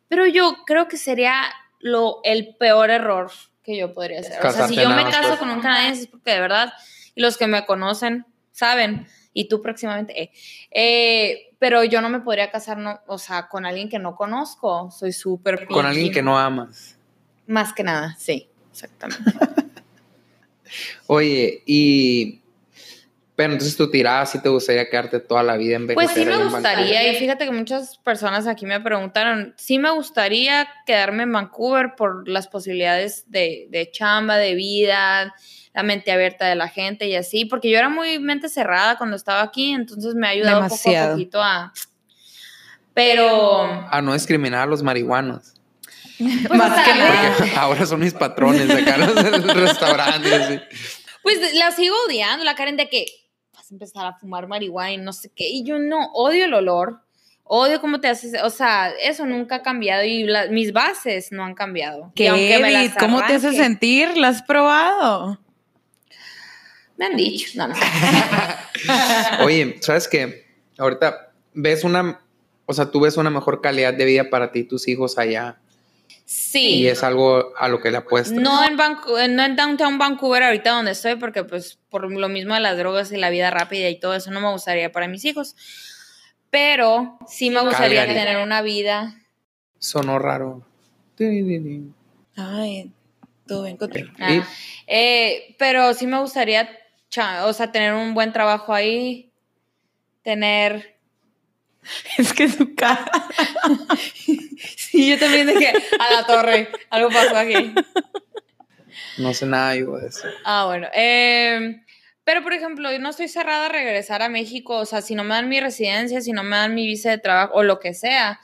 Pero yo creo que sería lo, el peor error que yo podría hacer. O sea, si yo me caso con un canadiense es porque de verdad, y los que me conocen saben, y tú próximamente, eh, eh, pero yo no me podría casar, no, o sea, con alguien que no conozco. Soy súper Con alguien que no amas. Más que nada, sí, exactamente. Oye, y. Pero entonces tu tirada sí te gustaría quedarte toda la vida en Pues sí me gustaría, y fíjate que muchas personas aquí me preguntaron, sí me gustaría quedarme en Vancouver por las posibilidades de, de chamba, de vida, la mente abierta de la gente y así, porque yo era muy mente cerrada cuando estaba aquí, entonces me ha ayudado poco a Demasiado. poquito a... Pero... A no discriminar a los marihuanos. pues, Más que nada. Ahora son mis patrones acá los del restaurante. así. Pues la sigo odiando, la Karen de que vas a empezar a fumar marihuana y no sé qué. Y yo no, odio el olor, odio cómo te haces, o sea, eso nunca ha cambiado y la- mis bases no han cambiado. Y ¿Qué, aunque me las Edith? ¿Cómo te hace sentir? ¿La has probado? Me han dicho, no, no. Oye, ¿sabes qué? Ahorita ves una. O sea, tú ves una mejor calidad de vida para ti y tus hijos allá. Sí. Y es algo a lo que le apuestas. No en, Vancu- no en Downtown Vancouver ahorita donde estoy, porque pues por lo mismo de las drogas y la vida rápida y todo eso no me gustaría para mis hijos. Pero sí me gustaría Calgary. tener una vida. Sonó raro. Ay, todo bien contigo. Ah, eh, pero sí me gustaría, o sea, tener un buen trabajo ahí, tener... Es que su cara. Sí, yo también dije, a la torre, algo pasó aquí. No sé nada yo de eso. Ah, bueno. eh, pero, por ejemplo, yo no estoy cerrada a regresar a México. O sea, si no me dan mi residencia, si no me dan mi visa de trabajo o lo que sea,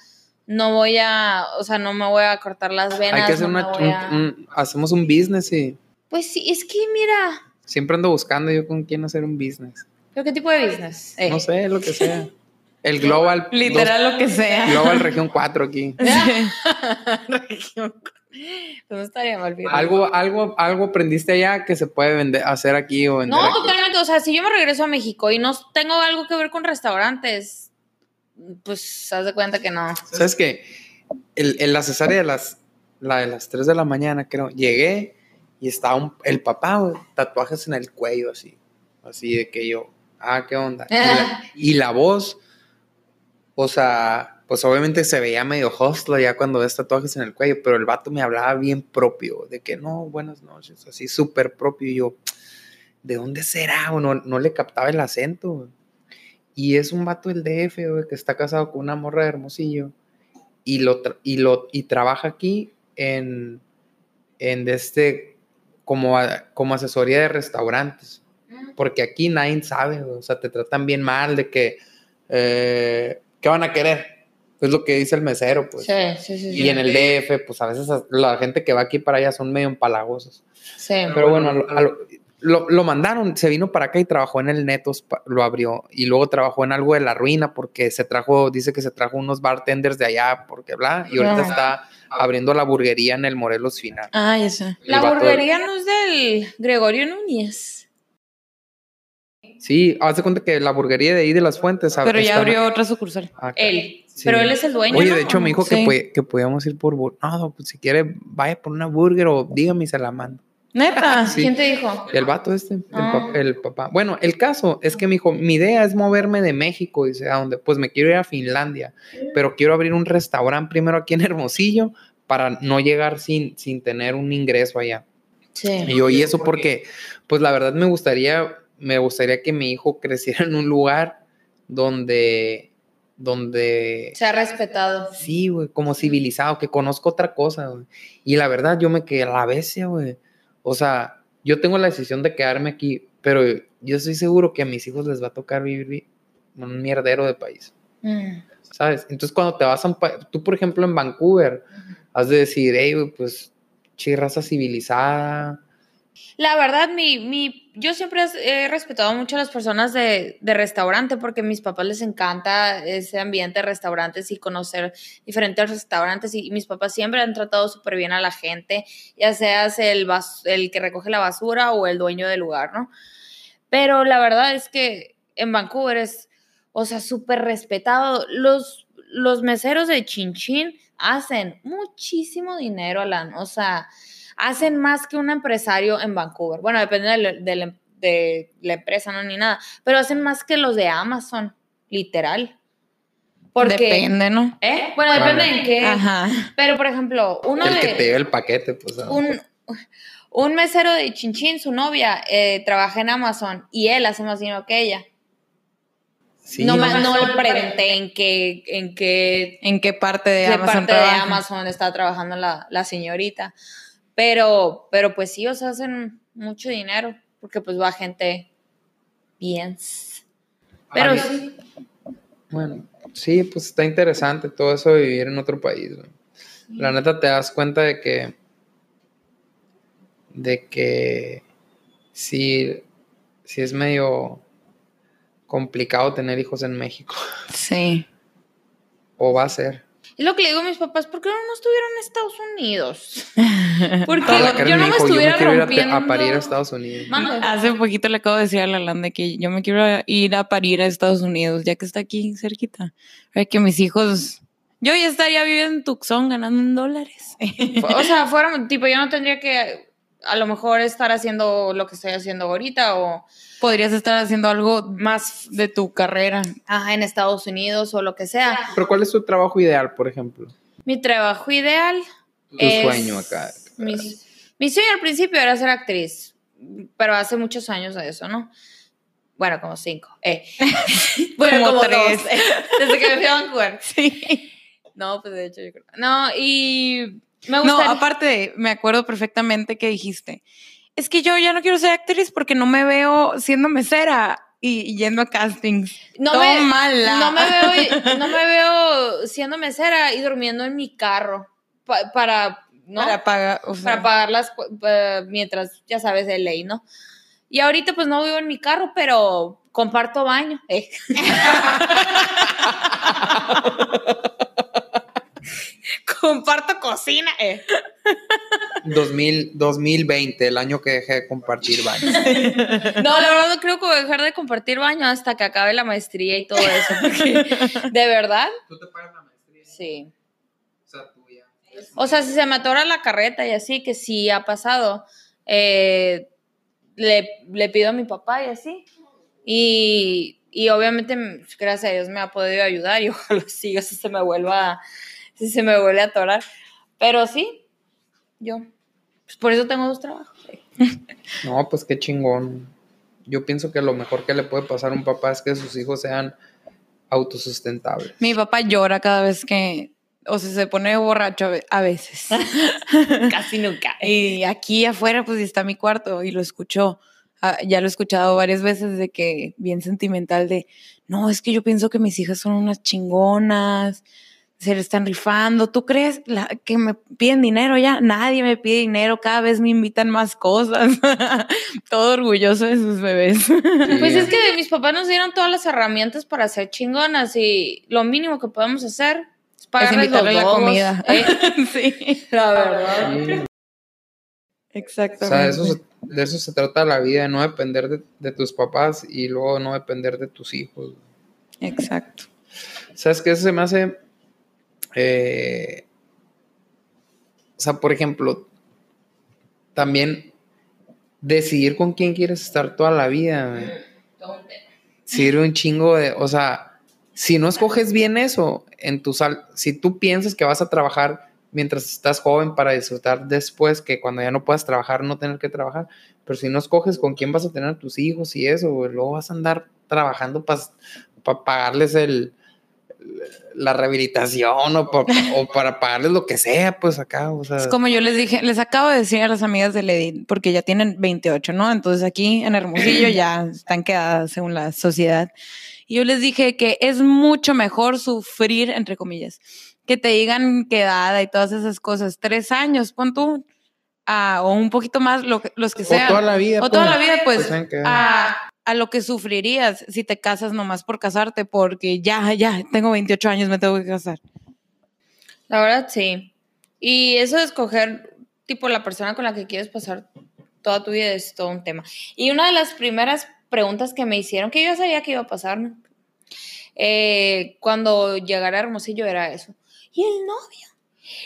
no voy a, o sea, no me voy a cortar las venas. Hay que hacer no una. a- un- un- hacemos un business y. Pues sí, es que mira, Siempre ando buscando yo con quién hacer un business. ¿pero qué tipo de business? Eh. No sé, lo que sea. El Global. Literal lo que sea. dos- Global Región 4 aquí. Región. Pues no estaría mal. Algo, algo, algo aprendiste allá que se puede vender, hacer aquí o vender No, aquí. totalmente. O sea, si yo me regreso a México y no tengo algo que ver con restaurantes, pues haz de cuenta que no. ¿Sabes qué? El, el- la cesárea de las, la de las 3 de la mañana, creo, llegué y estaba un- el papá, tatuajes en el cuello, así. Así de que yo, ah, ¿qué onda? Y la, y la voz, o sea, pues obviamente se veía medio hostile ya cuando ves tatuajes en el cuello, pero el vato me hablaba bien propio, de que no, buenas noches, así súper propio. Y yo, ¿de dónde será? O no, no le captaba el acento, güey. Y es un vato del DF, güey, que está casado con una morra de Hermosillo y lo, tra- y lo y trabaja aquí en, en este, como, a- como asesoría de restaurantes. Porque aquí nadie sabe, güey, o sea, te tratan bien mal de que, eh, ¿qué van a querer? Es lo que dice el mesero, pues. Sí, sí, sí. Y en el DF, pues a veces la gente que va aquí para allá son medio empalagosos. Sí. Pero bueno, a lo- a lo, lo- lo mandaron, se vino para acá y trabajó en el Netos, lo abrió. Y luego trabajó en algo de la ruina porque se trajo, dice que se trajo unos bartenders de allá, porque bla. Y ahorita Ajá. está abriendo la burguería en el Morelos Final. Ah, ya sé. El La burguería no es del Gregorio Núñez. Sí, haz de cuenta que la burguería de ahí de las fuentes. Pero ya abrió otra sucursal. acá. Él. Sí. Pero él es el dueño. Oye, ¿no? de hecho me dijo que, Sí. que podíamos ir por... bur- No, pues si quiere, vaya por una burger o dígame y se la mando. Neta. Sí. ¿Quién te dijo? El vato este, el, Ah. pa- el papá. Bueno, el caso es que me dijo, mi idea es moverme de México, dice, ¿a dónde? Pues me quiero ir a Finlandia, pero quiero abrir un restaurante primero aquí en Hermosillo para no llegar sin, sin tener un ingreso allá. Y Sí. yo, y eso porque, pues la verdad me gustaría, me gustaría que mi hijo creciera en un lugar donde, donde Se ha respetado. Sí, güey, como civilizado, que conozco otra cosa, güey. Y la verdad, yo me quedé a la bestia, güey. O sea, yo tengo la decisión de quedarme aquí, pero yo estoy seguro que a mis hijos les va a tocar vivir en un mierdero de país, Mm. ¿sabes? Entonces, cuando te vas a un país, tú, por ejemplo, en Vancouver, has de decir, hey, pues, chi, raza civilizada, La verdad, mi, mi, yo siempre he respetado mucho a las personas de, de restaurante porque a mis papás les encanta ese ambiente de restaurantes y conocer diferentes restaurantes y, mis papás siempre han tratado súper bien a la gente, ya seas el, el que recoge la basura o el dueño del lugar, ¿no? Pero la verdad es que en Vancouver es, o sea, súper respetado. Los, los meseros de Chin hacen muchísimo dinero, Alan, o sea hacen más que un empresario en Vancouver. Bueno, depende de, la empresa, no ni nada, pero hacen más que los de Amazon, literal. Porque, depende, ¿no? ¿Eh? Bueno, depende en qué. Ajá. Pero, por ejemplo, uno el de... que te lleva el paquete, pues. Un, un mesero de Chinchín, su novia, eh, trabaja en Amazon y él hace más dinero que ella. Sí, no, no, no le pregunté en qué, en qué, en qué parte de Amazon, parte de Amazon está trabajando la, la señorita. Pero, pero pues sí, o sea, hacen mucho dinero porque pues va gente bien. Pero sí. Bueno, sí, pues está interesante todo eso de vivir en otro país. La neta te das cuenta de que de que sí, sí es medio complicado tener hijos en México. Sí. O va a ser. Y lo que le digo a mis papás, ¿por qué no, no estuvieron en Estados Unidos? Porque yo no me estuviera yo me rompiendo. Ir a, parir a Estados Unidos. Hace un poquito le acabo de decir a la Landa que yo me quiero ir a parir a Estados Unidos, ya que está aquí cerquita. Para que mis hijos. Yo ya estaría viviendo en Tucson ganando en dólares. o sea, fuera, tipo, yo no tendría que a lo mejor estar haciendo lo que estoy haciendo ahorita o podrías estar haciendo algo más de tu carrera. Ajá, en Estados Unidos o lo que sea. Pero ¿cuál es tu trabajo ideal, por ejemplo? Mi trabajo ideal. Tu sueño acá. Mi, sueño al principio era ser actriz, pero hace muchos años de eso, ¿no? Bueno, como cinco. Eh. bueno, como, tres. Eh. Desde que me fui a Vancouver. Sí. No, pues de hecho yo creo. No, y me gusta. No, aparte, me acuerdo perfectamente que dijiste es que yo ya no quiero ser actriz porque no me veo siendo mesera y, yendo a castings. No me, mala. No me, veo, no me veo siendo mesera y durmiendo en mi carro para, ¿no? Para pagar, para pagarlas mientras, ya sabes, de ley, ¿no? Y ahorita pues no vivo en mi carro, pero comparto baño. Eh. comparto cocina. Eh. 2020, el año que dejé de compartir baño. No, la verdad no creo que voy a dejar de compartir baño hasta que acabe la maestría y todo eso. Porque, ¿de verdad? ¿Tú te pagas la maestría? Sí. O sea, tuya. O sea, si se me atora la carreta y así, que sí ha pasado, eh, le, le pido a mi papá y así. Y, y obviamente, gracias a Dios, me ha podido ayudar y ojalá siga si se me vuelva, si se me vuelve a atorar. Pero sí, yo. Pues por eso tengo dos trabajos. No, pues qué chingón. Yo pienso que lo mejor que le puede pasar a un papá es que sus hijos sean autosustentables. Mi papá llora cada vez que, o sea, se pone borracho a veces. Casi nunca. Y aquí afuera, pues está mi cuarto y lo escuchó. Ah, ya lo he escuchado varias veces de que bien sentimental de, no, es que yo pienso que mis hijas son unas chingonas, se le están rifando. ¿Tú crees que me piden dinero ya? Nadie me pide dinero, cada vez me invitan más cosas. Todo orgulloso de sus bebés. Pues es que mis papás nos dieron todas las herramientas para ser chingonas y lo mínimo que podemos hacer es pagarles la comida. ¿eh? sí, la verdad. Exactamente. O sea, de eso se trata la vida, no depender de, de tus papás y luego no depender de tus hijos. Exacto. ¿Sabes qué? Eso se me hace eh, o sea, por ejemplo, también decidir con quién quieres estar toda la vida. Sirve un chingo de, o sea, si no escoges bien eso, en tu sal, si tú piensas que vas a trabajar mientras estás joven para disfrutar después, que cuando ya no puedas trabajar, no tener que trabajar, pero si no escoges con quién vas a tener a tus hijos y eso, luego vas a andar trabajando para pagarles el, la rehabilitación o, para pagarles lo que sea, pues acá. O sea. Es como yo les dije, les acabo de decir a las amigas de Lady, porque ya tienen 28, ¿no? Entonces aquí en Hermosillo ya están quedadas según la sociedad. Y yo les dije que es mucho mejor sufrir, entre comillas, que te digan quedada y todas esas cosas. Tres años, pon tú, a, o un poquito más, lo los que O sean. toda la vida. O toda pues. la vida, pues, Pues, a lo que sufrirías si te casas nomás por casarte, porque ya, ya, tengo 28 años, me tengo que casar. La verdad, sí. Y eso de escoger, tipo, la persona con la que quieres pasar toda tu vida es todo un tema. Y una de las primeras preguntas que me hicieron, que yo ya sabía que iba a pasar, ¿no? Eh, cuando llegara a Hermosillo era eso. ¿Y el novio?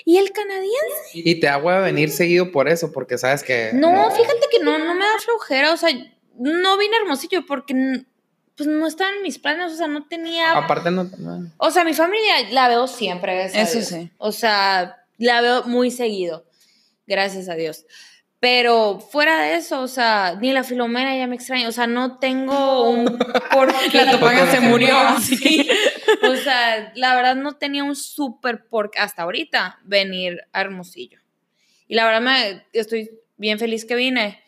¿Y el canadiense? Y te hago a venir seguido por eso, porque sabes que. No, fíjate que no, no me da flojera. O sea, no vine a Hermosillo porque pues no estaban en mis planes. O sea, no tenía Aparte, no. no. O sea, mi familia la veo siempre, Eso Dios. sí. O sea, la veo muy seguido, gracias a Dios. Pero fuera de eso, o sea, ni la Filomena ya me extraña. O sea, no tengo un por qué. La Topanga se murió. Sí. O sea, la verdad no tenía un súper por hasta ahorita venir a Hermosillo. Y la verdad me estoy bien feliz que vine.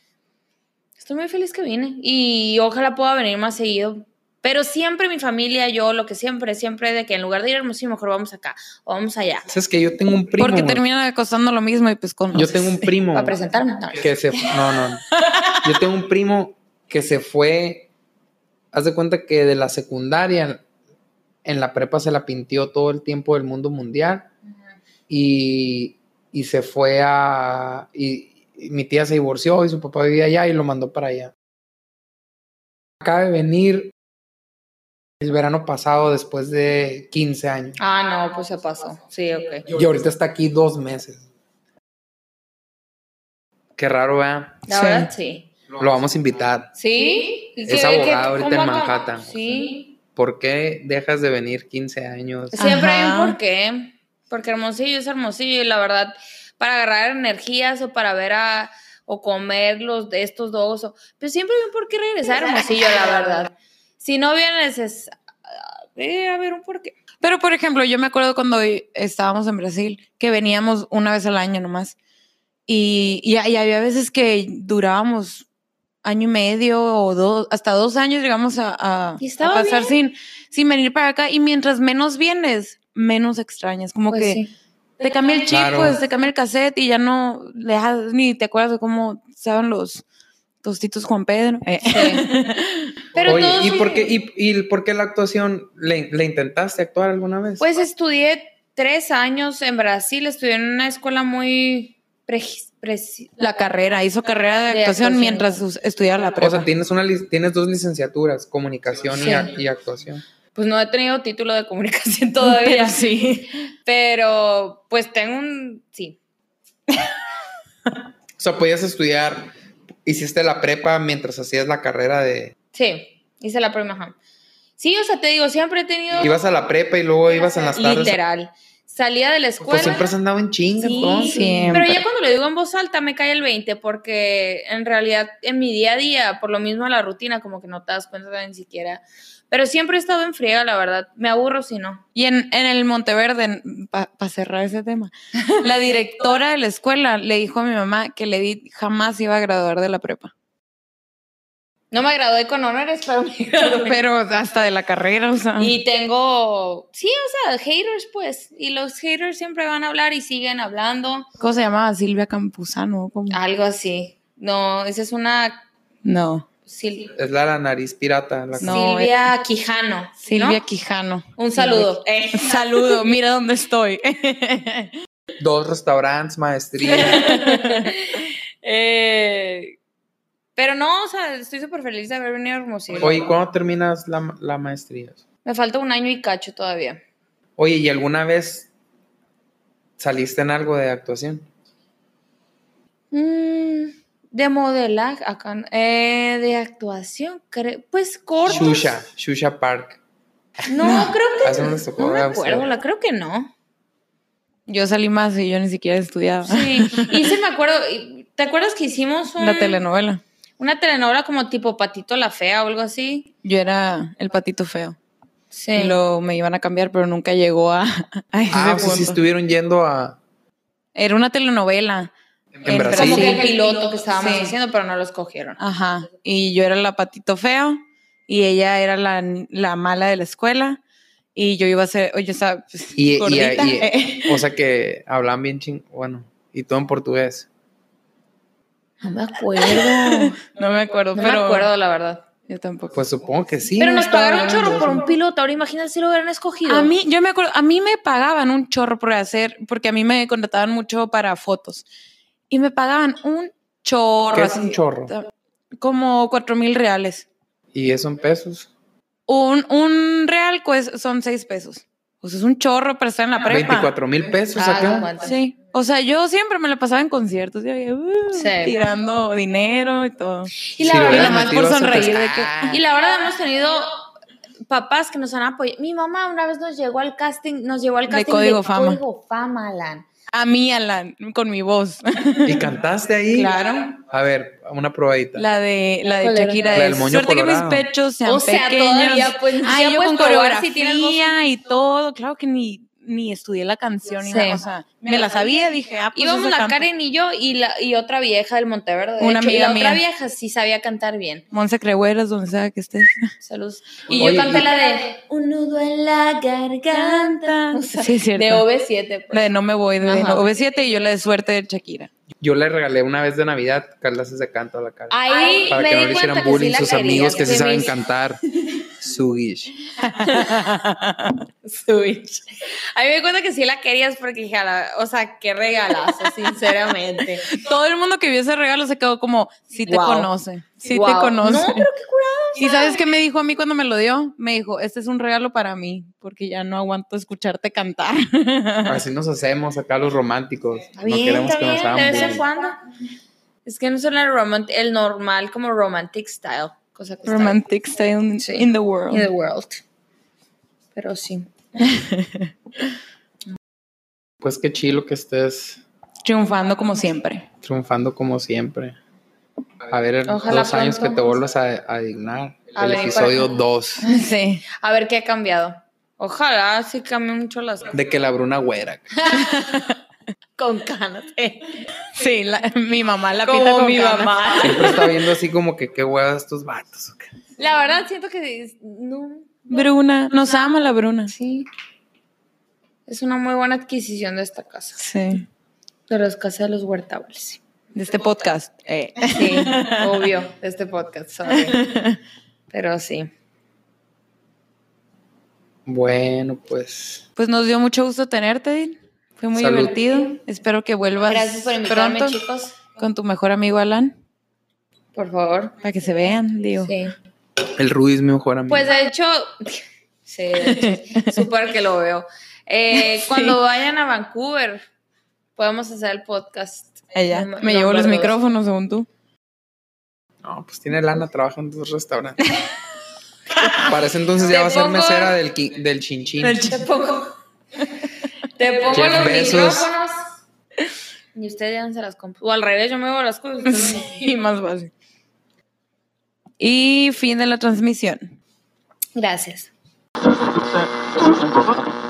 Estoy muy feliz que vine. Y ojalá pueda venir más seguido. Pero siempre mi familia, yo, lo que siempre, siempre de que en lugar de ir a Hermosillo, mejor vamos acá o vamos allá. Es que yo tengo un primo. Porque güey. termina costando lo mismo y pues con Yo tengo un primo. Para presentarme. No. que se no no yo tengo un primo que se fue haz de cuenta que de la secundaria en la prepa se la pintió todo el tiempo del mundo mundial y, y se fue a y mi tía se divorció y su papá vivía allá y lo mandó para allá acaba de venir el verano pasado después de 15 años Ah, no, pues se pasó. Sí, ok. y ahorita está aquí dos meses qué raro ¿verdad? La Sí. verdad, sí. lo vamos a invitar ¿Sí? ¿Y Es qué- abogado qué- ahorita en? Manhattan. Sí. ¿Por qué dejas de venir 15 años? Siempre hay un porqué. Porque Hermosillo es Hermosillo y la verdad, para agarrar energías o para ver a o comer los de estos dos, o, pero siempre hay un porqué regresar a Hermosillo, la verdad. Si no vienes, es ah, debe haber un porqué. Pero, por ejemplo, yo me acuerdo cuando estábamos en Brasil, que veníamos una vez al año nomás. Y, y, y había veces que durábamos año y medio o dos, hasta dos años llegamos a, a- a pasar sin, sin venir para acá. Y mientras menos vienes, menos extrañas. Como Pues que sí. Te cambia el chip, Claro. pues te cambia el cassette y ya no le das- ni te acuerdas de cómo saben los tostitos Juan Pedro. Eh. Pero Oye, ¿y por, qué, y, y por qué la actuación? ¿Le, le intentaste actuar alguna vez? Pues estudié tres años en Brasil, estudié en una escuela muy La carrera, hizo carrera de, De actuación, actuación. mientras estudiaba la o prepa. sea, tienes, una, tienes dos licenciaturas, comunicación Sí. y, actuación. Pues no he tenido título de comunicación todavía. Pero sí. Pero pues tengo un. Sí. O sea, podías estudiar, hiciste la prepa mientras hacías la carrera de... Sí. Hice la prima. ajá. Sí, o sea, te digo, siempre he tenido. Ibas a la prepa y luego ibas en las tardes. Literal. Salía de la escuela. Pues siempre has andado en chinga, Sí, entonces. Siempre. Pero ya cuando lo digo en voz alta me cae el 20 porque en realidad en mi día a día, por lo mismo la rutina, como que no te das cuenta ni siquiera. Pero siempre he estado en friega, la verdad. Me aburro si no. Y en, en el Monteverde, para cerrar ese tema, la directora de la escuela le dijo a mi mamá que Edith jamás iba a graduar de la prepa. No me gradué con honores, pero me. Pero hasta de la carrera, o sea. Y tengo, sí, o sea, haters, pues. Y los haters siempre van a hablar y siguen hablando. ¿Cómo se llamaba? Silvia Campuzano. ¿cómo? Algo así. No, esa es una No, Sil- Es la, la nariz pirata. la- No, Silvia Quijano. ¿no? Silvia Quijano. Un saludo. Eh. Saludo, mira dónde estoy. Dos restaurantes, maestría. Eh, pero no, o sea, estoy súper feliz de haber venido a Hermosillo. Oye, ¿cuándo terminas la, la maestría? Me falta un año y cacho todavía. Oye, ¿y alguna vez saliste en algo de actuación? Mm, de modelaje, acá, eh, de actuación, pues corto. Shusha, Shusha Park. No, creo que Hace tocó no me a acuerdo, usted. la creo que no. Yo salí más y yo ni siquiera estudiaba. Sí, y sí me acuerdo, ¿te acuerdas que hicimos un- La telenovela. Una telenovela como tipo Patito la Fea o algo así? Yo era el patito feo. Sí. Y lo me iban a cambiar, pero nunca llegó a, a ese Ah, o sea, sí punto. estuvieron yendo a... Era una telenovela. En Brasil. Como que Sí. el piloto que estábamos Sí. haciendo, pero no los cogieron. Ajá. Y yo era la patito feo y ella era la, la mala de la escuela. Y yo iba a ser, oye, estaba pues, Y, y- gordita. y- o sea que hablan bien ching... Bueno, y todo en portugués. No me acuerdo. No me acuerdo, No pero. me acuerdo, la verdad. Yo tampoco. Pues supongo que sí. Pero no nos pagaron un chorro por un piloto. Ahora imagínate si lo hubieran escogido. A mí, yo me acuerdo, a mí me pagaban un chorro por hacer, porque a mí me contrataban mucho para fotos. Y me pagaban un chorro. ¿Qué es así, un chorro? Como cuatro mil reales. ¿Y eso en pesos? Un, un real pues, son seis pesos. O sea, es un chorro para estar en la prepa. 24 mil pesos Ah, no acá. Sí. O sea, yo siempre me la pasaba en conciertos, y ahí, uh, Sí. tirando dinero y todo. Y la verdad, por sonreír de que- Y la verdad hemos tenido papás que nos han apoyado. Mi mamá una vez nos llegó al casting, nos llevó al De casting Código Fama. Código Fama, Alan. A mí, Alan, con mi voz. ¿Y cantaste ahí? Claro. A ver, una probadita. La de, la de. Shakira La del moño Suerte que mis pechos sean O sea, pequeños. todavía, pues, Ay, yo con probar si voz. coreografía y todo. Claro que ni, ni estudié la canción ni Sí. nada. O sea, me la sabía, dije, ah, pues Íbamos la canto. Karen y yo y, la, y otra vieja del Monteverde. de Una hecho, y amiga la otra mía. vieja sí sabía cantar bien. Monse Crehueras, donde sea que estés. Saludos. Y Oye, yo canté y- la de Un nudo en la garganta. O sea, Sí, es cierto. de OV7. pues. La de No me voy de Ajá. OV7 y yo la de Suerte de Shakira. Yo le regalé una vez de Navidad clases de canto a la cara. Ahí para me que no di le cuenta hicieran que sí bullying la sus querías, amigos que sí me saben cantar. Sugish. Switch. A mí me di cuenta que sí la querías porque dije, o sea, qué regalazo, sinceramente. Todo el mundo que vio ese regalo se quedó como, sí te Wow. conoce, sí te conoce. No, pero qué curado. ¿Y sabes qué me dijo a mí cuando me lo dio? Me dijo, este es un regalo para mí, porque ya no aguanto escucharte cantar. Así nos hacemos acá los románticos. Está no bien, queremos está que nos de vez en cuando. Es que no el, romant- el normal como romantic style. Cosa que está Romantic style Sí. in the world. in the world. Pero sí. Pues qué chilo que estés Triunfando como siempre. triunfando como siempre. A ver, Ojalá dos años que te vuelvas a, a dignar. A el episodio para acá. 2. Sí. A ver qué ha cambiado. Ojalá sí cambie mucho las cosas. De que la Bruna güera. Con canas. eh. Sí, la- mi mamá la pinta Como con mi canas. mamá. Siempre está viendo así como que qué huevas estos vatos. La verdad siento que es- no. Bruna, nos ama la Bruna. Sí. Es una muy buena adquisición de esta casa. Sí. De las casas de los huertables. De este podcast. Eh. Sí, obvio, de este podcast, sorry. Pero sí. Bueno, pues Pues nos dio mucho gusto tenerte, Din. Fue muy Salud. divertido. Espero que vuelvas Gracias por invitarme, pronto chicos. con tu mejor amigo Alan. Por favor. Para que se vean, digo. Sí. el Rudy es mi mejor amigo. Pues de hecho, sí, súper que lo veo. Eh, Cuando vayan a Vancouver, podemos hacer el podcast. Num- Me llevo los dos. micrófonos, según tú. No, pues tiene lana, trabaja en dos restaurantes. Para ese entonces ya va a ser mesera del, del chinchín. Te pongo, te pongo Jeff los Bezos. micrófonos y ustedes ya se las compro. O al revés, yo me llevo las cosas. Sí, más fácil. Y fin de la transmisión. Gracias. Thank you.